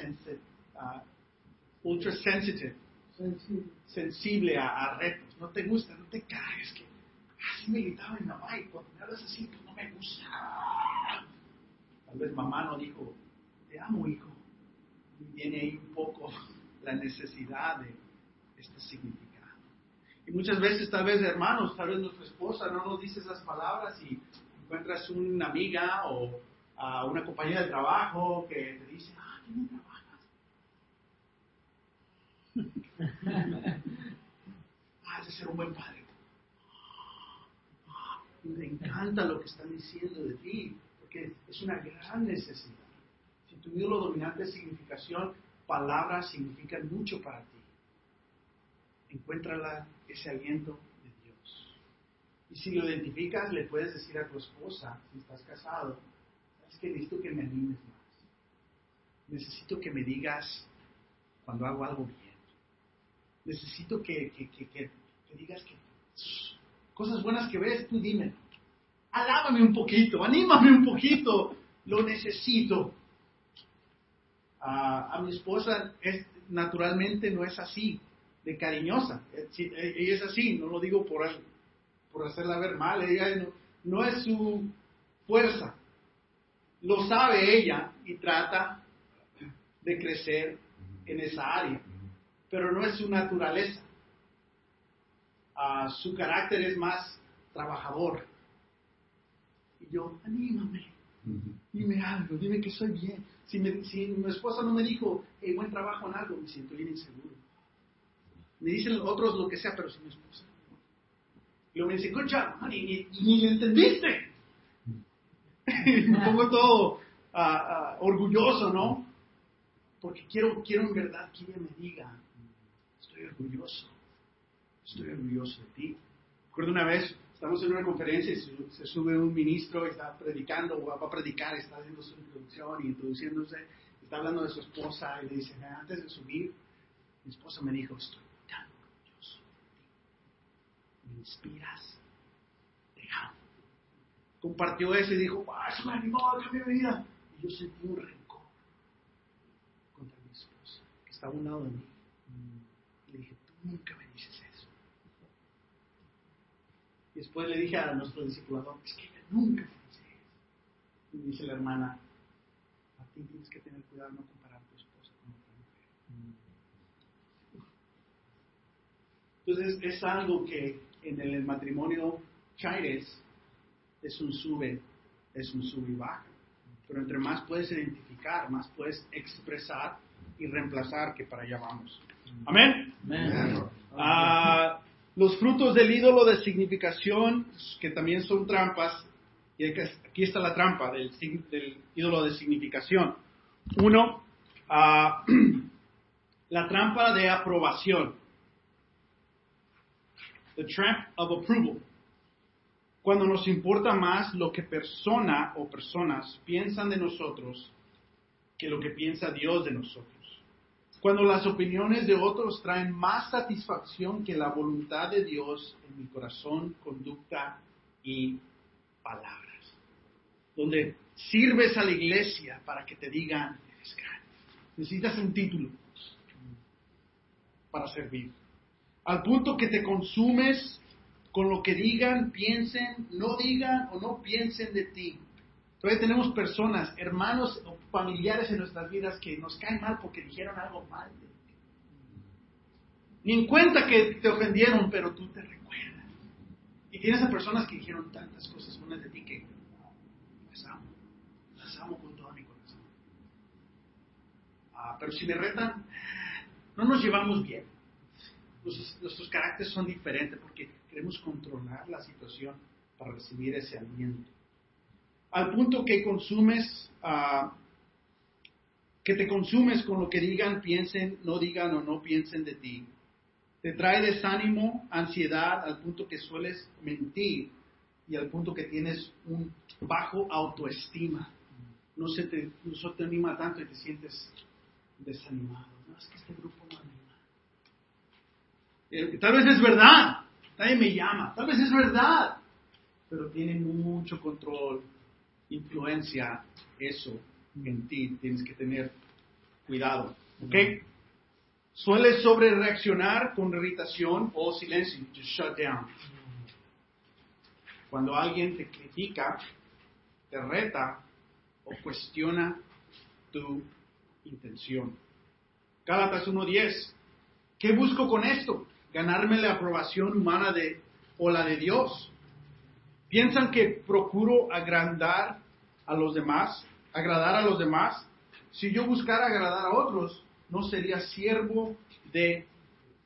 uh, ultra sensitive, sensible, a, retos. No te gusta, no te caes. Que así me gritaba mi mamá y cuando me hablas así, pues no me gusta. Tal vez mamá no dijo, te amo, hijo. Y viene ahí un poco la necesidad de este significado. Y muchas veces, tal vez, hermanos, tal vez nuestra esposa no nos dice esas palabras y encuentras una amiga o a una compañera de trabajo que te dice, ah, ¿qué me trabajas? ah, de ser un buen padre. Ah, me encanta lo que están diciendo de ti, porque es una gran necesidad. Si tu lo dominante es significación, palabras significan mucho para ti. Encuéntrala ese aliento de Dios. Y si lo identificas, le puedes decir a tu esposa, si estás casado, es que necesito que me animes más. Necesito que me digas cuando hago algo bien. Necesito que, que, que, que digas que cosas buenas que ves, tú dime. alábame un poquito, anímame un poquito, lo necesito. a mi esposa es, naturalmente no es así, de cariñosa. Ella es así, no lo digo por, por hacerla ver mal, ella no, no es su fuerza. Lo sabe ella y trata de crecer en esa área, pero no es su naturaleza. Ah, su carácter es más trabajador. Y yo, anímame, dime algo, dime que soy bien. Si, mi esposa no me dijo, hey, buen trabajo en algo, me siento bien inseguro. Me dicen otros lo que sea, pero si mi esposa. Y luego me dice, concha, ni, ni, le entendiste. me pongo todo ah, ah, orgulloso, ¿no? Porque quiero, quiero en verdad que ella me diga, estoy orgulloso, estoy orgulloso de ti. Recuerdo una vez, estamos en una conferencia y se, sube un ministro y está predicando, o va a predicar, está haciendo su introducción y introduciéndose, está hablando de su esposa y le dice, antes de subir, mi esposa me dijo, estoy tan orgulloso de ti, me inspiras, te amo. Compartió eso y dijo, eso me animó a cambiar mi vida. Y yo sentí un estaba a un lado de mí. Le dije, tú nunca me dices eso. Y después le dije a nuestro discipulador, es que ella nunca me dice eso. Y me dice la hermana, a ti tienes que tener cuidado no comparar a tu esposa con otra mujer. Entonces es algo que en el matrimonio Chaires es un sube, es un sube y baja. Pero entre más puedes identificar, más puedes expresar, y reemplazar, que para allá vamos. Amén. Ah, los frutos del ídolo de significación, que también son trampas, y aquí está la trampa del, ídolo de significación. Uno, ah, la trampa de aprobación. The trap of approval. Cuando nos importa más lo que persona o personas piensan de nosotros que lo que piensa Dios de nosotros cuando las opiniones de otros traen más satisfacción que la voluntad de Dios en mi corazón, conducta y palabras. Donde sirves a la iglesia para que te digan, eres grande. Necesitas un título para servir. Al punto que te consumes con lo que digan, piensen, no digan o no piensen de ti. Todavía tenemos personas, hermanos o familiares en nuestras vidas que nos caen mal porque dijeron algo mal de ti. Ni en cuenta que te ofendieron, pero tú te recuerdas. Y tienes a personas que dijeron tantas cosas buenas de ti que las amo. Las amo con todo mi corazón. Ah, pero si me retan, no nos llevamos bien. Nuestros, nuestros caracteres son diferentes porque queremos controlar la situación para recibir ese aliento al punto que consumes, uh, que te consumes con lo que digan, piensen, no digan o no piensen de ti. Te trae desánimo, ansiedad, al punto que sueles mentir y al punto que tienes un bajo autoestima. No se te, no te anima tanto y te sientes desanimado. No, es que este grupo tal vez es verdad, nadie me llama, tal vez es verdad, pero tiene mucho control influencia eso en ti, tienes que tener cuidado. ¿Ok? Suele sobre reaccionar con irritación o silencio, just shut down. Cuando alguien te critica, te reta o cuestiona tu intención. Gálatas 1.10. ¿Qué busco con esto? ¿Ganarme la aprobación humana de, o la de Dios? ¿Piensan que procuro agrandar a los demás, agradar a los demás? Si yo buscara agradar a otros, no sería siervo de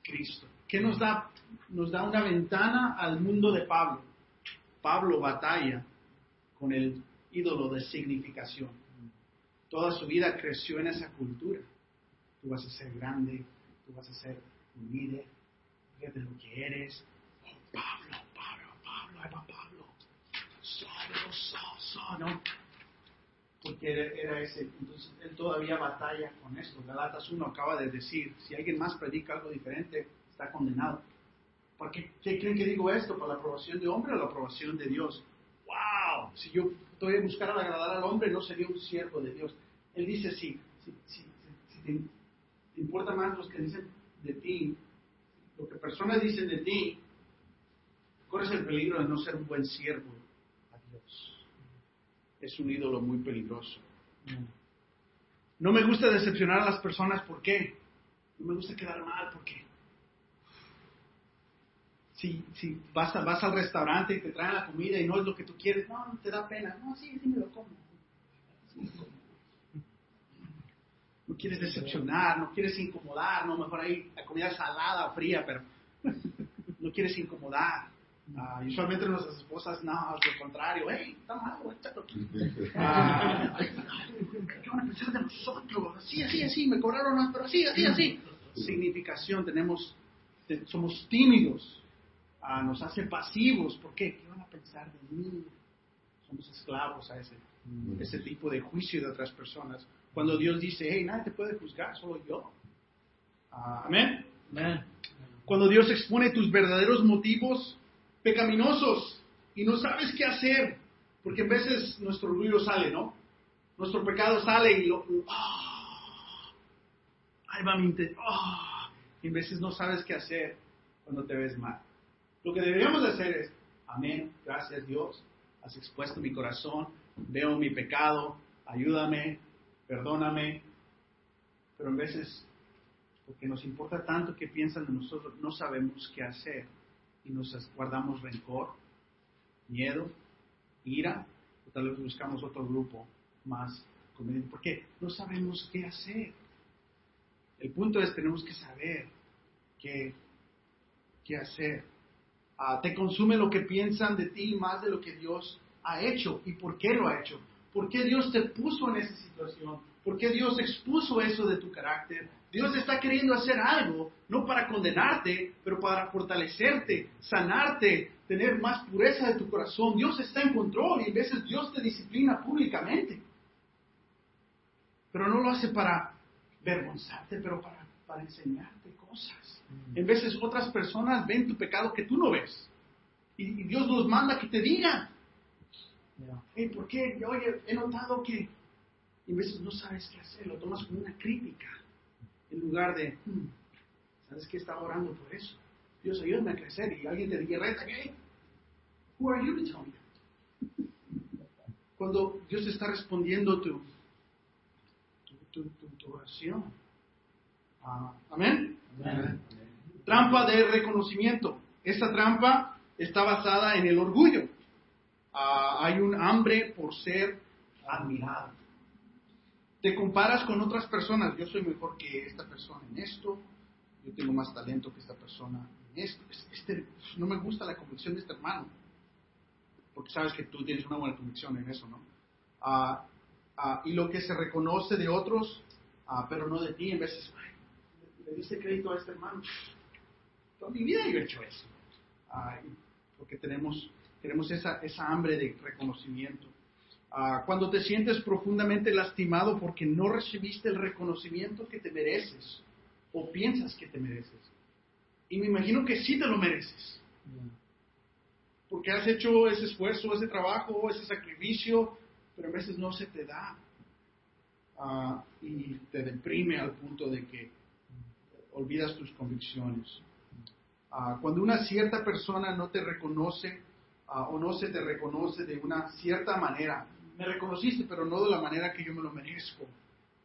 Cristo. ¿Qué nos da? Nos da una ventana al mundo de Pablo. Pablo batalla con el ídolo de significación. Toda su vida creció en esa cultura. Tú vas a ser grande, tú vas a ser un líder, fíjate lo que eres. Oh, Pablo, Pablo, Pablo, ahí va Pablo ¿no? Porque era, ese, entonces él todavía batalla con esto. Galatas 1 acaba de decir, si alguien más predica algo diferente, está condenado. ¿Por qué, creen que digo esto? ¿Para la aprobación de hombre o la aprobación de Dios? ¡Wow! si yo estoy a buscar agradar al hombre, no sería un siervo de Dios. Él dice, sí, si, si, te, importa más los que dicen de ti, lo que personas dicen de ti, corres el peligro de no ser un buen siervo a Dios. Es un ídolo muy peligroso. No me gusta decepcionar a las personas, ¿por qué? No me gusta quedar mal, ¿por qué? Si, si vas, al restaurante y te traen la comida y no es lo que tú quieres, no, te da pena. No, sí, sí me lo como. No quieres decepcionar, no quieres incomodar, no, mejor ahí la comida salada o fría, pero no quieres incomodar. Uh, usualmente nuestras esposas, no, al contrario, hey, está malo, esto. Ah, ¿Qué van a pensar de nosotros? Así, así, así, me cobraron más, pero así, así, así. Significación, tenemos, somos tímidos, uh, nos hace pasivos. ¿Por qué? ¿Qué van a pensar de mí? Somos esclavos a ese, ese tipo de juicio de otras personas. Cuando Dios dice, hey, nadie te puede juzgar, solo yo. Amén. Cuando Dios expone tus verdaderos motivos, pecaminosos y no sabes qué hacer, porque a veces nuestro orgullo sale, ¿no? Nuestro pecado sale y lo... ¡ah! ahí va mi ¡ah! y a veces no sabes qué hacer cuando te ves mal. Lo que deberíamos hacer es, amén, gracias Dios, has expuesto mi corazón, veo mi pecado, ayúdame, perdóname, pero a veces, porque nos importa tanto que piensan de nosotros, no sabemos qué hacer y nos guardamos rencor, miedo, ira, o tal vez buscamos otro grupo más conveniente, porque no sabemos qué hacer. El punto es, tenemos que saber qué, qué hacer. Ah, te consume lo que piensan de ti más de lo que Dios ha hecho y por qué lo ha hecho. ¿Por qué Dios te puso en esa situación? ¿Por qué Dios expuso eso de tu carácter? Dios está queriendo hacer algo, no para condenarte, pero para fortalecerte, sanarte, tener más pureza de tu corazón. Dios está en control y a veces Dios te disciplina públicamente. Pero no lo hace para vergonzarte, pero para, para enseñarte cosas. Mm. En veces otras personas ven tu pecado que tú no ves. Y, Dios nos manda que te digan. ¿Por qué? Oye, he notado que... Y a veces no sabes qué hacer, lo tomas como una crítica en lugar de, hmm, ¿sabes qué? Estaba orando por eso. Dios, ayúdame a crecer. Y alguien te diga, ¿qué? Who are you to tell me Cuando Dios está respondiendo tu, tu, tu, oración. Ah, ¿Amén? Trampa de reconocimiento. Esta trampa está basada en el orgullo. Ah, hay un hambre por ser admirado te comparas con otras personas. Yo soy mejor que esta persona en esto. Yo tengo más talento que esta persona en esto. Este, no me gusta la convicción de este hermano. Porque sabes que tú tienes una buena convicción en eso, ¿no? Ah, y lo que se reconoce de otros, pero no de ti, en veces, le diste crédito a este hermano. Toda mi vida yo he hecho eso. porque tenemos, tenemos esa, esa hambre de reconocimiento. Ah, cuando te sientes profundamente lastimado porque no recibiste el reconocimiento que te mereces o piensas que te mereces. Y me imagino que sí te lo mereces. Porque has hecho ese esfuerzo, ese trabajo, ese sacrificio, pero a veces no se te da. Ah, y te deprime al punto de que olvidas tus convicciones. Ah, cuando una cierta persona no te reconoce o no se te reconoce de una cierta manera, me reconociste, pero no de la manera que yo me lo merezco.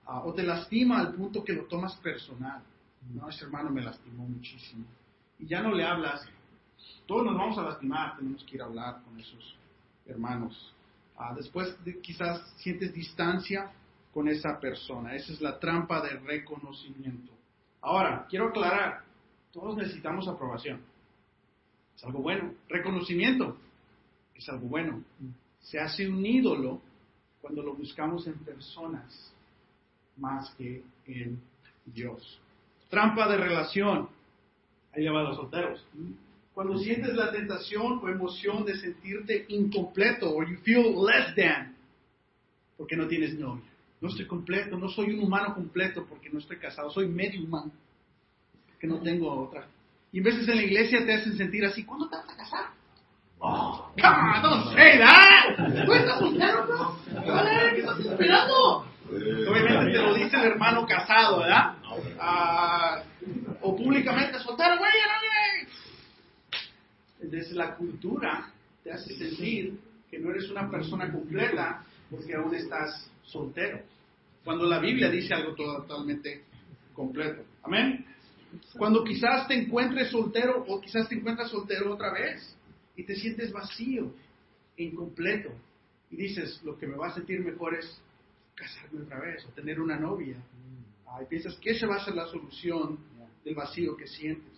Ah, o te lastima al punto que lo tomas personal. No, ese hermano me lastimó muchísimo. Y ya no le hablas. Todos nos vamos a lastimar, tenemos que ir a hablar con esos hermanos. Ah, después de, quizás sientes distancia con esa persona. Esa es la trampa de reconocimiento. Ahora, quiero aclarar, todos necesitamos aprobación. Es algo bueno. Reconocimiento es algo bueno se hace un ídolo cuando lo buscamos en personas más que en Dios. Trampa de relación. Ahí va los solteros. Cuando sientes la tentación o emoción de sentirte incompleto, o you feel less than, porque no tienes novia. No estoy completo, no soy un humano completo porque no estoy casado, soy medio humano, que no tengo otra. Y a veces en la iglesia te hacen sentir así, ¿cuándo te vas a casar? Oh, Come on, don't say that. ¿Tú estás soltero, bro? Vale, ¿qué estás esperando? Obviamente te lo dice el hermano casado, ¿verdad? Ah, o públicamente soltero, güey, Desde la cultura te hace sentir que no eres una persona completa porque aún estás soltero. Cuando la Biblia dice algo totalmente completo. Amén. Cuando quizás te encuentres soltero o quizás te encuentras soltero otra vez y te sientes vacío, incompleto, y dices, lo que me va a sentir mejor es casarme otra vez o tener una novia. y piensas que esa va a ser la solución del vacío que sientes.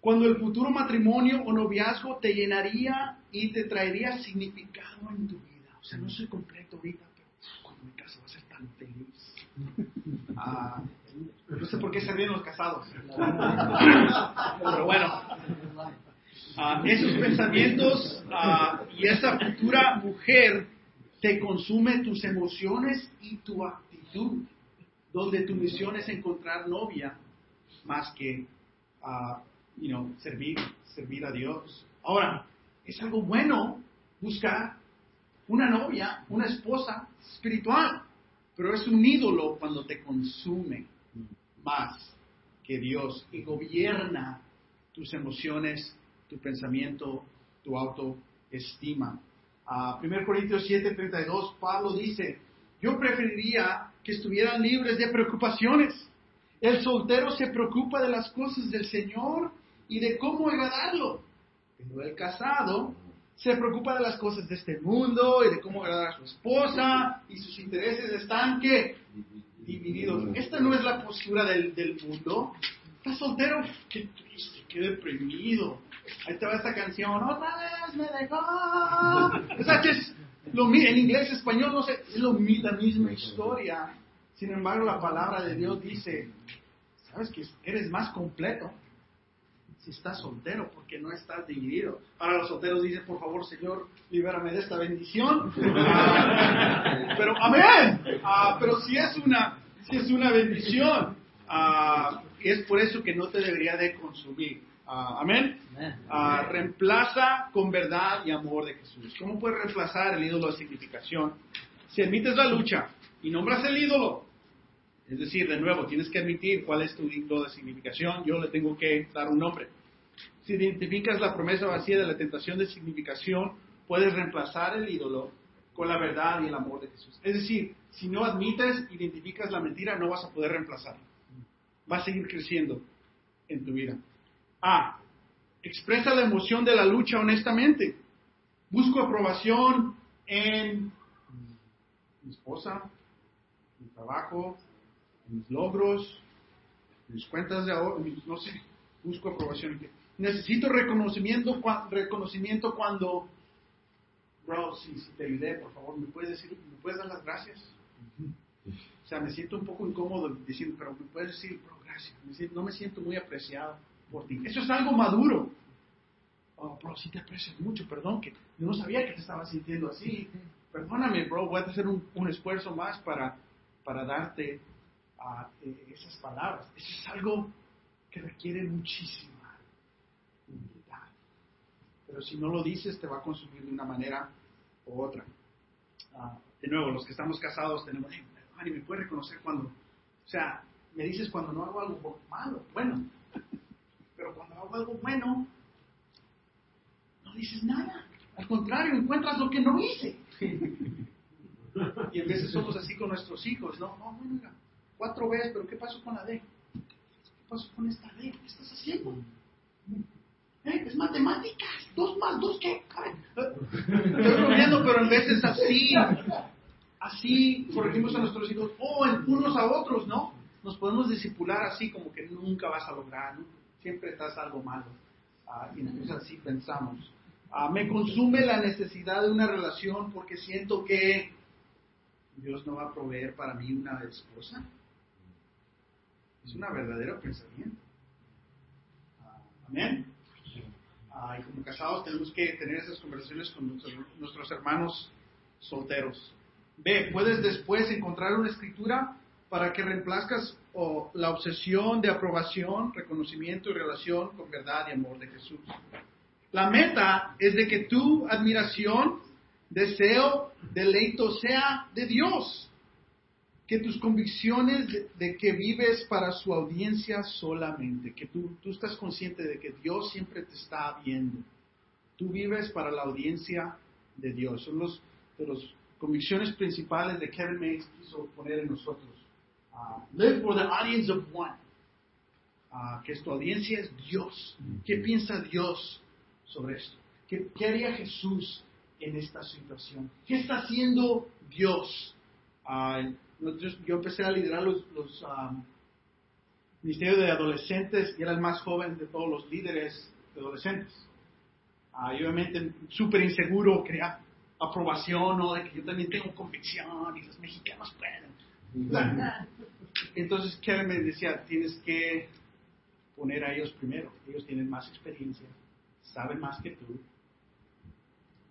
Cuando el futuro matrimonio o noviazgo te llenaría y te traería significado en tu vida. O sea, no soy completo ahorita, pero cuando me caso va a ser tan feliz. Ah, no sé por qué se ríen los casados. Pero bueno, ah, esos pensamientos ah, y esa futura mujer te consume tus emociones y tu actitud, donde tu misión es encontrar novia más que servir, servir a Dios. Ahora, es algo bueno buscar una novia, una esposa espiritual, pero es un ídolo cuando te consume más que Dios y gobierna tus emociones, tu pensamiento, tu autoestima. A 1 Corintios 7:32, Pablo dice, yo preferiría que estuvieran libres de preocupaciones. El soltero se preocupa de las cosas del Señor y de cómo agradarlo. Pero el casado se preocupa de las cosas de este mundo y de cómo agradar a su esposa y sus intereses están que divididos. Esta no es la postura del, del mundo. ¿Estás soltero? Qué triste, qué deprimido. Ahí te va esta canción. Otra vez me dejó. O sea, que es lo, en inglés, español, no sé, es lo, la misma historia. Sin embargo, la palabra de Dios dice, ¿sabes que eres más completo? si estás soltero, porque no estás dividido. Ahora los solteros dicen, por favor, Señor, libérame de esta bendición. pero, amén. Ah, pero si es una, si es una bendición, uh, es por eso que no te debería de consumir. Ah, amén. reemplaza con verdad y amor de Jesús. ¿Cómo puedes reemplazar el ídolo de significación? Si admites la lucha y nombras el ídolo, es decir, de nuevo, tienes que admitir cuál es tu ídolo de significación. Yo le tengo que dar un nombre. Si identificas la promesa vacía de la tentación de significación, puedes reemplazar el ídolo con la verdad y el amor de Jesús. Es decir, si no admites, identificas la mentira, no vas a poder reemplazarla. Va a seguir creciendo en tu vida. A. Expresa la emoción de la lucha honestamente. Busco aprobación en mi esposa, mi trabajo, mis logros, mis cuentas de ahorro, no sé, busco aprobación. Necesito reconocimiento, reconocimiento cuando, bro, si, te ayudé, por favor, ¿me puedes decir, me puedes dar las gracias? O sea, me siento un poco incómodo diciendo, pero me puedes decir, bro, gracias. no me siento muy apreciado por ti. Eso es algo maduro. Oh, bro, sí te aprecio mucho, perdón, que yo no sabía que te estaba sintiendo así. Perdóname, bro, voy a hacer un, un esfuerzo más para, para darte eh, esas palabras. Eso es algo que requiere muchísima humildad. Pero si no lo dices, te va a consumir de una manera u otra. Ah, de nuevo, los que estamos casados tenemos, hey, ¿me puedes reconocer cuando, o sea, me dices cuando no hago algo malo, bueno, hago algo bueno, no dices nada. Al contrario, encuentras lo que no hice. y a veces somos así con nuestros hijos, ¿no? No, bueno, cuatro veces, pero ¿qué pasó con la D? ¿Qué pasó con esta D? ¿Qué estás haciendo? ¿Eh? Es matemáticas, dos más dos, ¿qué? Estoy bromeando, pero en veces así, así corregimos a nuestros hijos, o en unos a otros, ¿no? Nos podemos disipular así como que nunca vas a lograr, siempre estás algo malo. Ah, y entonces así pensamos. Ah, me consume la necesidad de una relación porque siento que Dios no va a proveer para mí una esposa. Es un verdadero pensamiento. Amén. Ah, y como casados tenemos que tener esas conversaciones con nuestros, hermanos solteros. B. Puedes después encontrar una escritura para que reemplazcas o, la obsesión de aprobación, reconocimiento y relación con verdad y amor de Jesús. La meta es de que tu admiración, deseo, deleito sea de Dios. Que tus convicciones de, que vives para su audiencia solamente, que tú, tú estás consciente de que Dios siempre te está viendo. Tú vives para la audiencia de Dios. Son los, de las convicciones principales de Kevin Mays quiso poner en nosotros. Uh, live for the audience of one. Uh, que tu audiencia es Dios. ¿Qué piensa Dios sobre esto? ¿Qué, ¿Qué, haría Jesús en esta situación? ¿Qué está haciendo Dios? Uh, yo empecé a liderar los, los um, ministerios de adolescentes y era el más joven de todos los líderes de adolescentes. Uh, y obviamente súper inseguro, quería aprobación, ¿no? De que yo también tengo convicción y los mexicanos pueden. Entonces Kevin me decía, tienes que poner a ellos primero. Ellos tienen más experiencia, saben más que tú.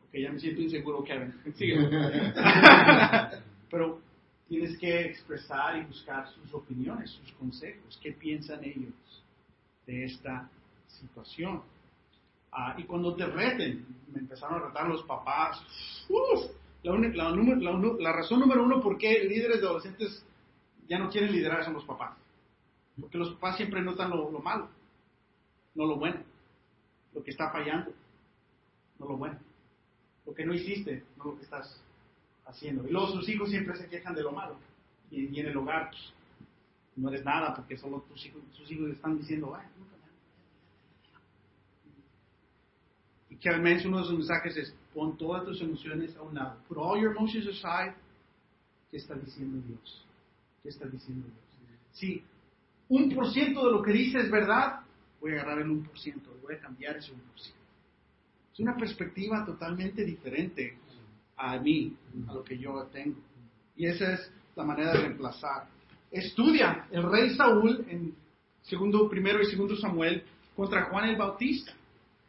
Ok, ya me siento inseguro, Kevin. Pero tienes que expresar y buscar sus opiniones, sus consejos, qué piensan ellos de esta situación. Ah, y cuando te reten, me empezaron a retar los papás. la, la, razón número uno por qué líderes de adolescentes ya no quieren liderar son los papás. Porque los papás siempre notan lo, lo malo, no lo bueno, lo que está fallando, no lo bueno, lo que no hiciste, no lo que estás haciendo. Y luego sus hijos siempre se quejan de lo malo. Y, en el hogar, pues, no eres nada porque solo tus hijos, sus hijos están diciendo, Ay, Y que al uno de sus mensajes es, pon todas tus emociones a un lado. Put all your emotions aside. ¿Qué está diciendo Dios? ¿Qué está diciendo Dios? Si un por ciento de lo que dice es verdad, voy a agarrar el un por ciento, voy a cambiar ese un por ciento. Es una perspectiva totalmente diferente a mí, a lo que yo tengo. Y esa es la manera de reemplazar. Estudia el rey Saúl en segundo, primero y segundo Samuel contra Juan el Bautista.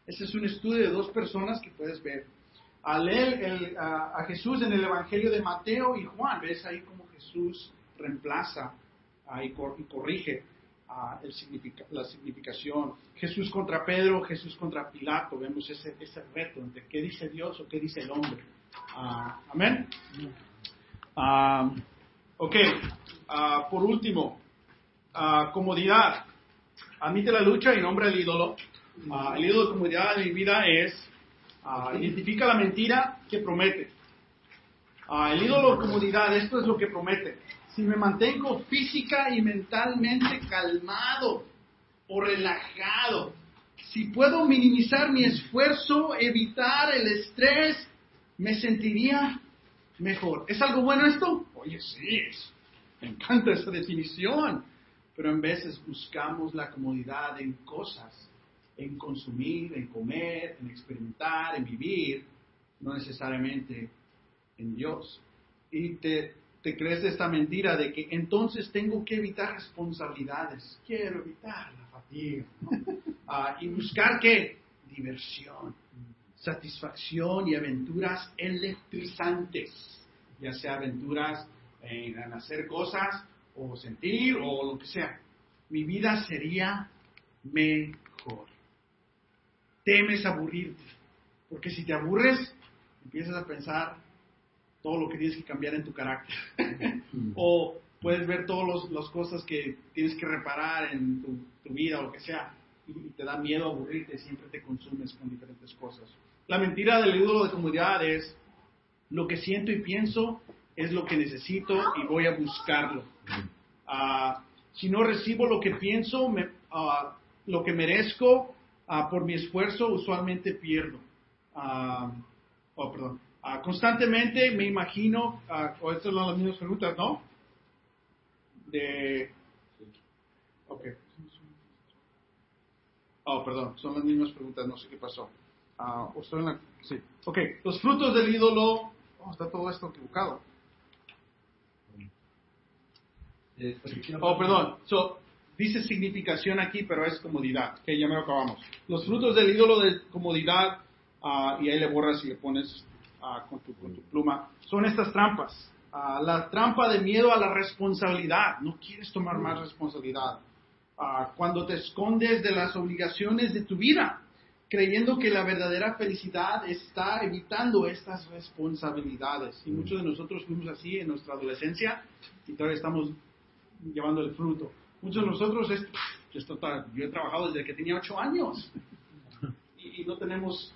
Ese es un estudio de dos personas que puedes ver. Al leer a, Jesús en el Evangelio de Mateo y Juan, ves ahí cómo Jesús reemplaza y, corrige el la significación. Jesús contra Pedro, Jesús contra Pilato, vemos ese, ese reto entre qué dice Dios o qué dice el hombre. Ah, amén. Ah, ok, ah, por último, comodidad. Admite la lucha y nombra el ídolo. el ídolo de comodidad de mi vida es identifica la mentira que promete. el ídolo de comodidad, esto es lo que promete. Si me mantengo física y mentalmente calmado o relajado, si puedo minimizar mi esfuerzo, evitar el estrés me sentiría mejor. ¿Es algo bueno esto? Oye, sí, me encanta esa definición. Pero en veces buscamos la comodidad en cosas, en consumir, en comer, en experimentar, en vivir, no necesariamente en Dios. Y te, te crees esta mentira de que entonces tengo que evitar responsabilidades. Quiero evitar la fatiga. Ah, y buscar qué? Diversión satisfacción y aventuras electrizantes, ya sea aventuras en hacer cosas o sentir o lo que sea. Mi vida sería mejor. Temes aburrirte, porque si te aburres, empiezas a pensar todo lo que tienes que cambiar en tu carácter. o puedes ver todas las cosas que tienes que reparar en tu, tu vida o lo que sea. Y, y te da miedo aburrirte, siempre te consumes con diferentes cosas. La mentira del ídolo de comodidad es lo que siento y pienso es lo que necesito y voy a buscarlo. Ah, si no recibo lo que pienso, ah, lo que merezco ah, por mi esfuerzo, usualmente pierdo. oh, perdón. Constantemente me imagino, o estas son las mismas preguntas, ¿no? De. Ok. Oh, perdón, son las mismas preguntas, no sé qué pasó. Ah, en la, sí. Ok, los frutos del ídolo. Oh, está todo esto equivocado. Oh, perdón. dice significación aquí, pero es comodidad. Que ya me lo acabamos. Los frutos del ídolo de comodidad, ah, y ahí le borras y le pones ah, con, tu, con, tu, pluma, son estas trampas. la trampa de miedo a la responsabilidad. No quieres tomar más responsabilidad. cuando te escondes de las obligaciones de tu vida creyendo que la verdadera felicidad está evitando estas responsabilidades. Y muchos de nosotros fuimos así en nuestra adolescencia y todavía estamos llevando el fruto. Muchos de nosotros, es, yo he trabajado desde que tenía ocho años y, no tenemos,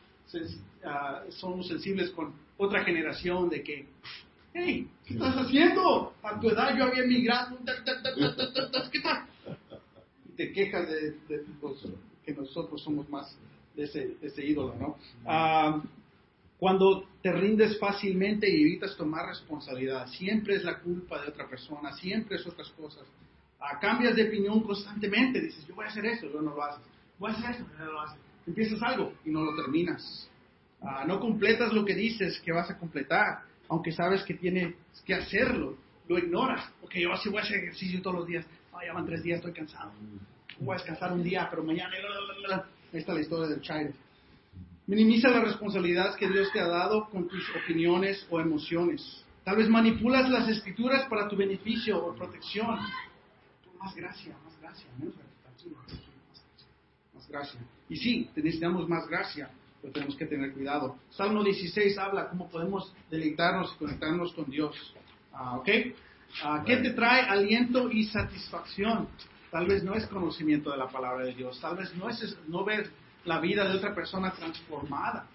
ah, somos sensibles con otra generación de que, hey, ¿qué estás haciendo? A tu edad yo había emigrado, ¿qué tal? Y te quejas de, que nosotros somos más de ese, ídolo, ¿no? Ah, cuando te rindes fácilmente y evitas tomar responsabilidad, siempre es la culpa de otra persona, siempre es otras cosas. Ah, cambias de opinión constantemente, dices, yo voy a hacer esto, luego no lo haces. Voy a hacer esto, no lo haces. Empiezas algo y no lo terminas. Ah, no completas lo que dices que vas a completar, aunque sabes que tienes que hacerlo. Lo ignoras. Ok, yo así voy a hacer ejercicio todos los días. Ah, ya van tres días, estoy cansado. Voy a descansar un día, pero mañana... Ahí está la historia del child. Minimiza las responsabilidades que Dios te ha dado con tus opiniones o emociones. Tal vez manipulas las escrituras para tu beneficio o protección. Más gracia, más gracia, menos más gracia. Y sí, necesitamos más gracia, pero tenemos que tener cuidado. Salmo 16 habla cómo podemos deleitarnos y conectarnos con Dios. Ah, ¿Ok? Ah, ¿Qué te trae aliento y satisfacción? Tal vez no es conocimiento de la palabra de Dios, tal vez no es no ver la vida de otra persona transformada.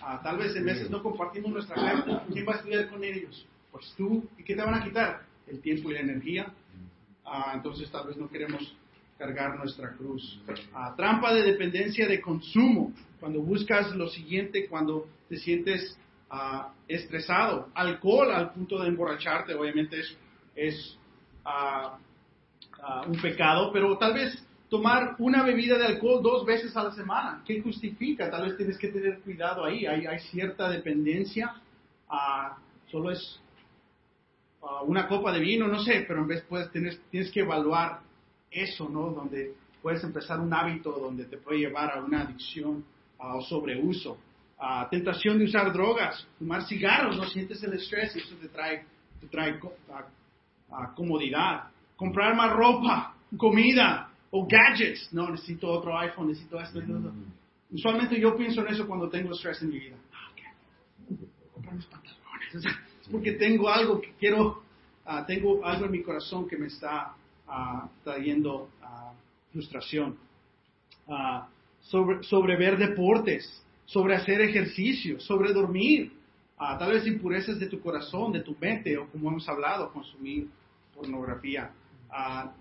Ah, tal vez en veces no compartimos nuestra fe. ¿Quién va a estudiar con ellos? Pues tú. ¿Y qué te van a quitar? El tiempo y la energía. Entonces tal vez no queremos cargar nuestra cruz. Ah, trampa de dependencia de consumo. Cuando buscas lo siguiente, cuando te sientes estresado. Alcohol al punto de emborracharte, obviamente es, es un pecado, pero tal vez tomar una bebida de alcohol dos veces a la semana, ¿qué justifica? Tal vez tienes que tener cuidado ahí, hay, hay cierta dependencia, solo es una copa de vino, no sé, pero en vez puedes tener, tienes que evaluar eso, ¿no? Donde puedes empezar un hábito donde te puede llevar a una adicción o sobreuso. tentación de usar drogas, fumar cigarros, no sientes el estrés y eso te trae, te trae comodidad comprar más ropa, comida o gadgets. No, necesito otro iPhone, necesito esto. Mm. Usualmente yo pienso en eso cuando tengo estrés en mi vida. Ah, comprar mis pantalones. es porque tengo algo que quiero, ah, tengo algo en mi corazón que me está uh, trayendo uh, frustración. sobre, sobre ver deportes, sobre hacer ejercicio, sobre dormir. tal vez impurezas de tu corazón, de tu mente, o como hemos hablado, consumir pornografía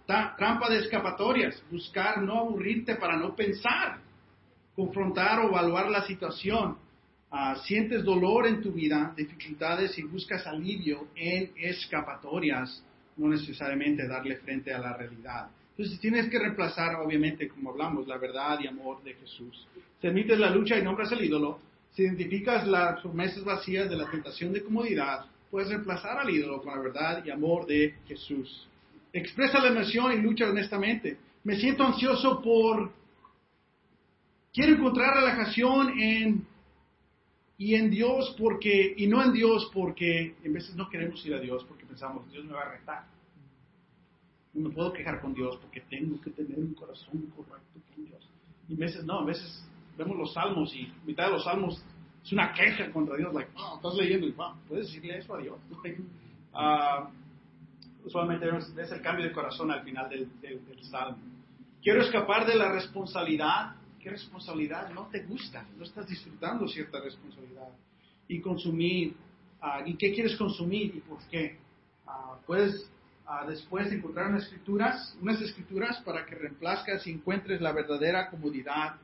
trampa de escapatorias, buscar no aburrirte para no pensar, confrontar o evaluar la situación. sientes dolor en tu vida, dificultades y buscas alivio en escapatorias, no necesariamente darle frente a la realidad. Entonces tienes que reemplazar, obviamente, como hablamos, la verdad y amor de Jesús. Si admites la lucha y nombras el ídolo, si identificas las promesas vacías de la tentación de comodidad, puedes reemplazar al ídolo con la verdad y amor de Jesús. Expresa la emoción y lucha honestamente. Me siento ansioso por... Quiero encontrar relajación en y en Dios porque y no en Dios porque en veces no queremos ir a Dios porque pensamos Dios me va a retar. No me puedo quejar con Dios porque tengo que tener un corazón correcto con Dios. Y a veces no, a veces vemos los salmos y mitad de los salmos es una queja contra Dios, like, oh, estás leyendo y wow, puedes decirle eso a Dios. uh, usualmente es el cambio de corazón al final del, salmo. Quiero escapar de la responsabilidad. ¿Qué responsabilidad no te gusta? No estás disfrutando cierta responsabilidad. Y consumir. Ah, ¿Y qué quieres consumir y por qué? Ah, puedes ah, después encontrar unas escrituras, unas escrituras para que reemplazcas y encuentres la verdadera comodidad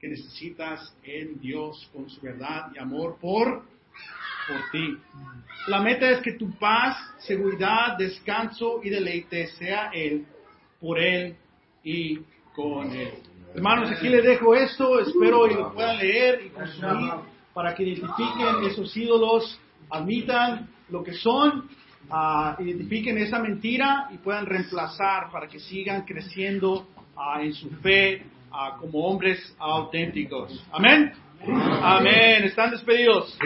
que necesitas en Dios con su verdad y amor por por ti. La meta es que tu paz, seguridad, descanso y deleite sea Él, por Él y con Él. Hermanos, aquí les dejo esto, espero que lo puedan leer y consumir para que identifiquen esos ídolos, admitan lo que son, uh, identifiquen esa mentira y puedan reemplazar para que sigan creciendo uh, en su fe uh, como hombres auténticos. Amén. Amén. Están despedidos.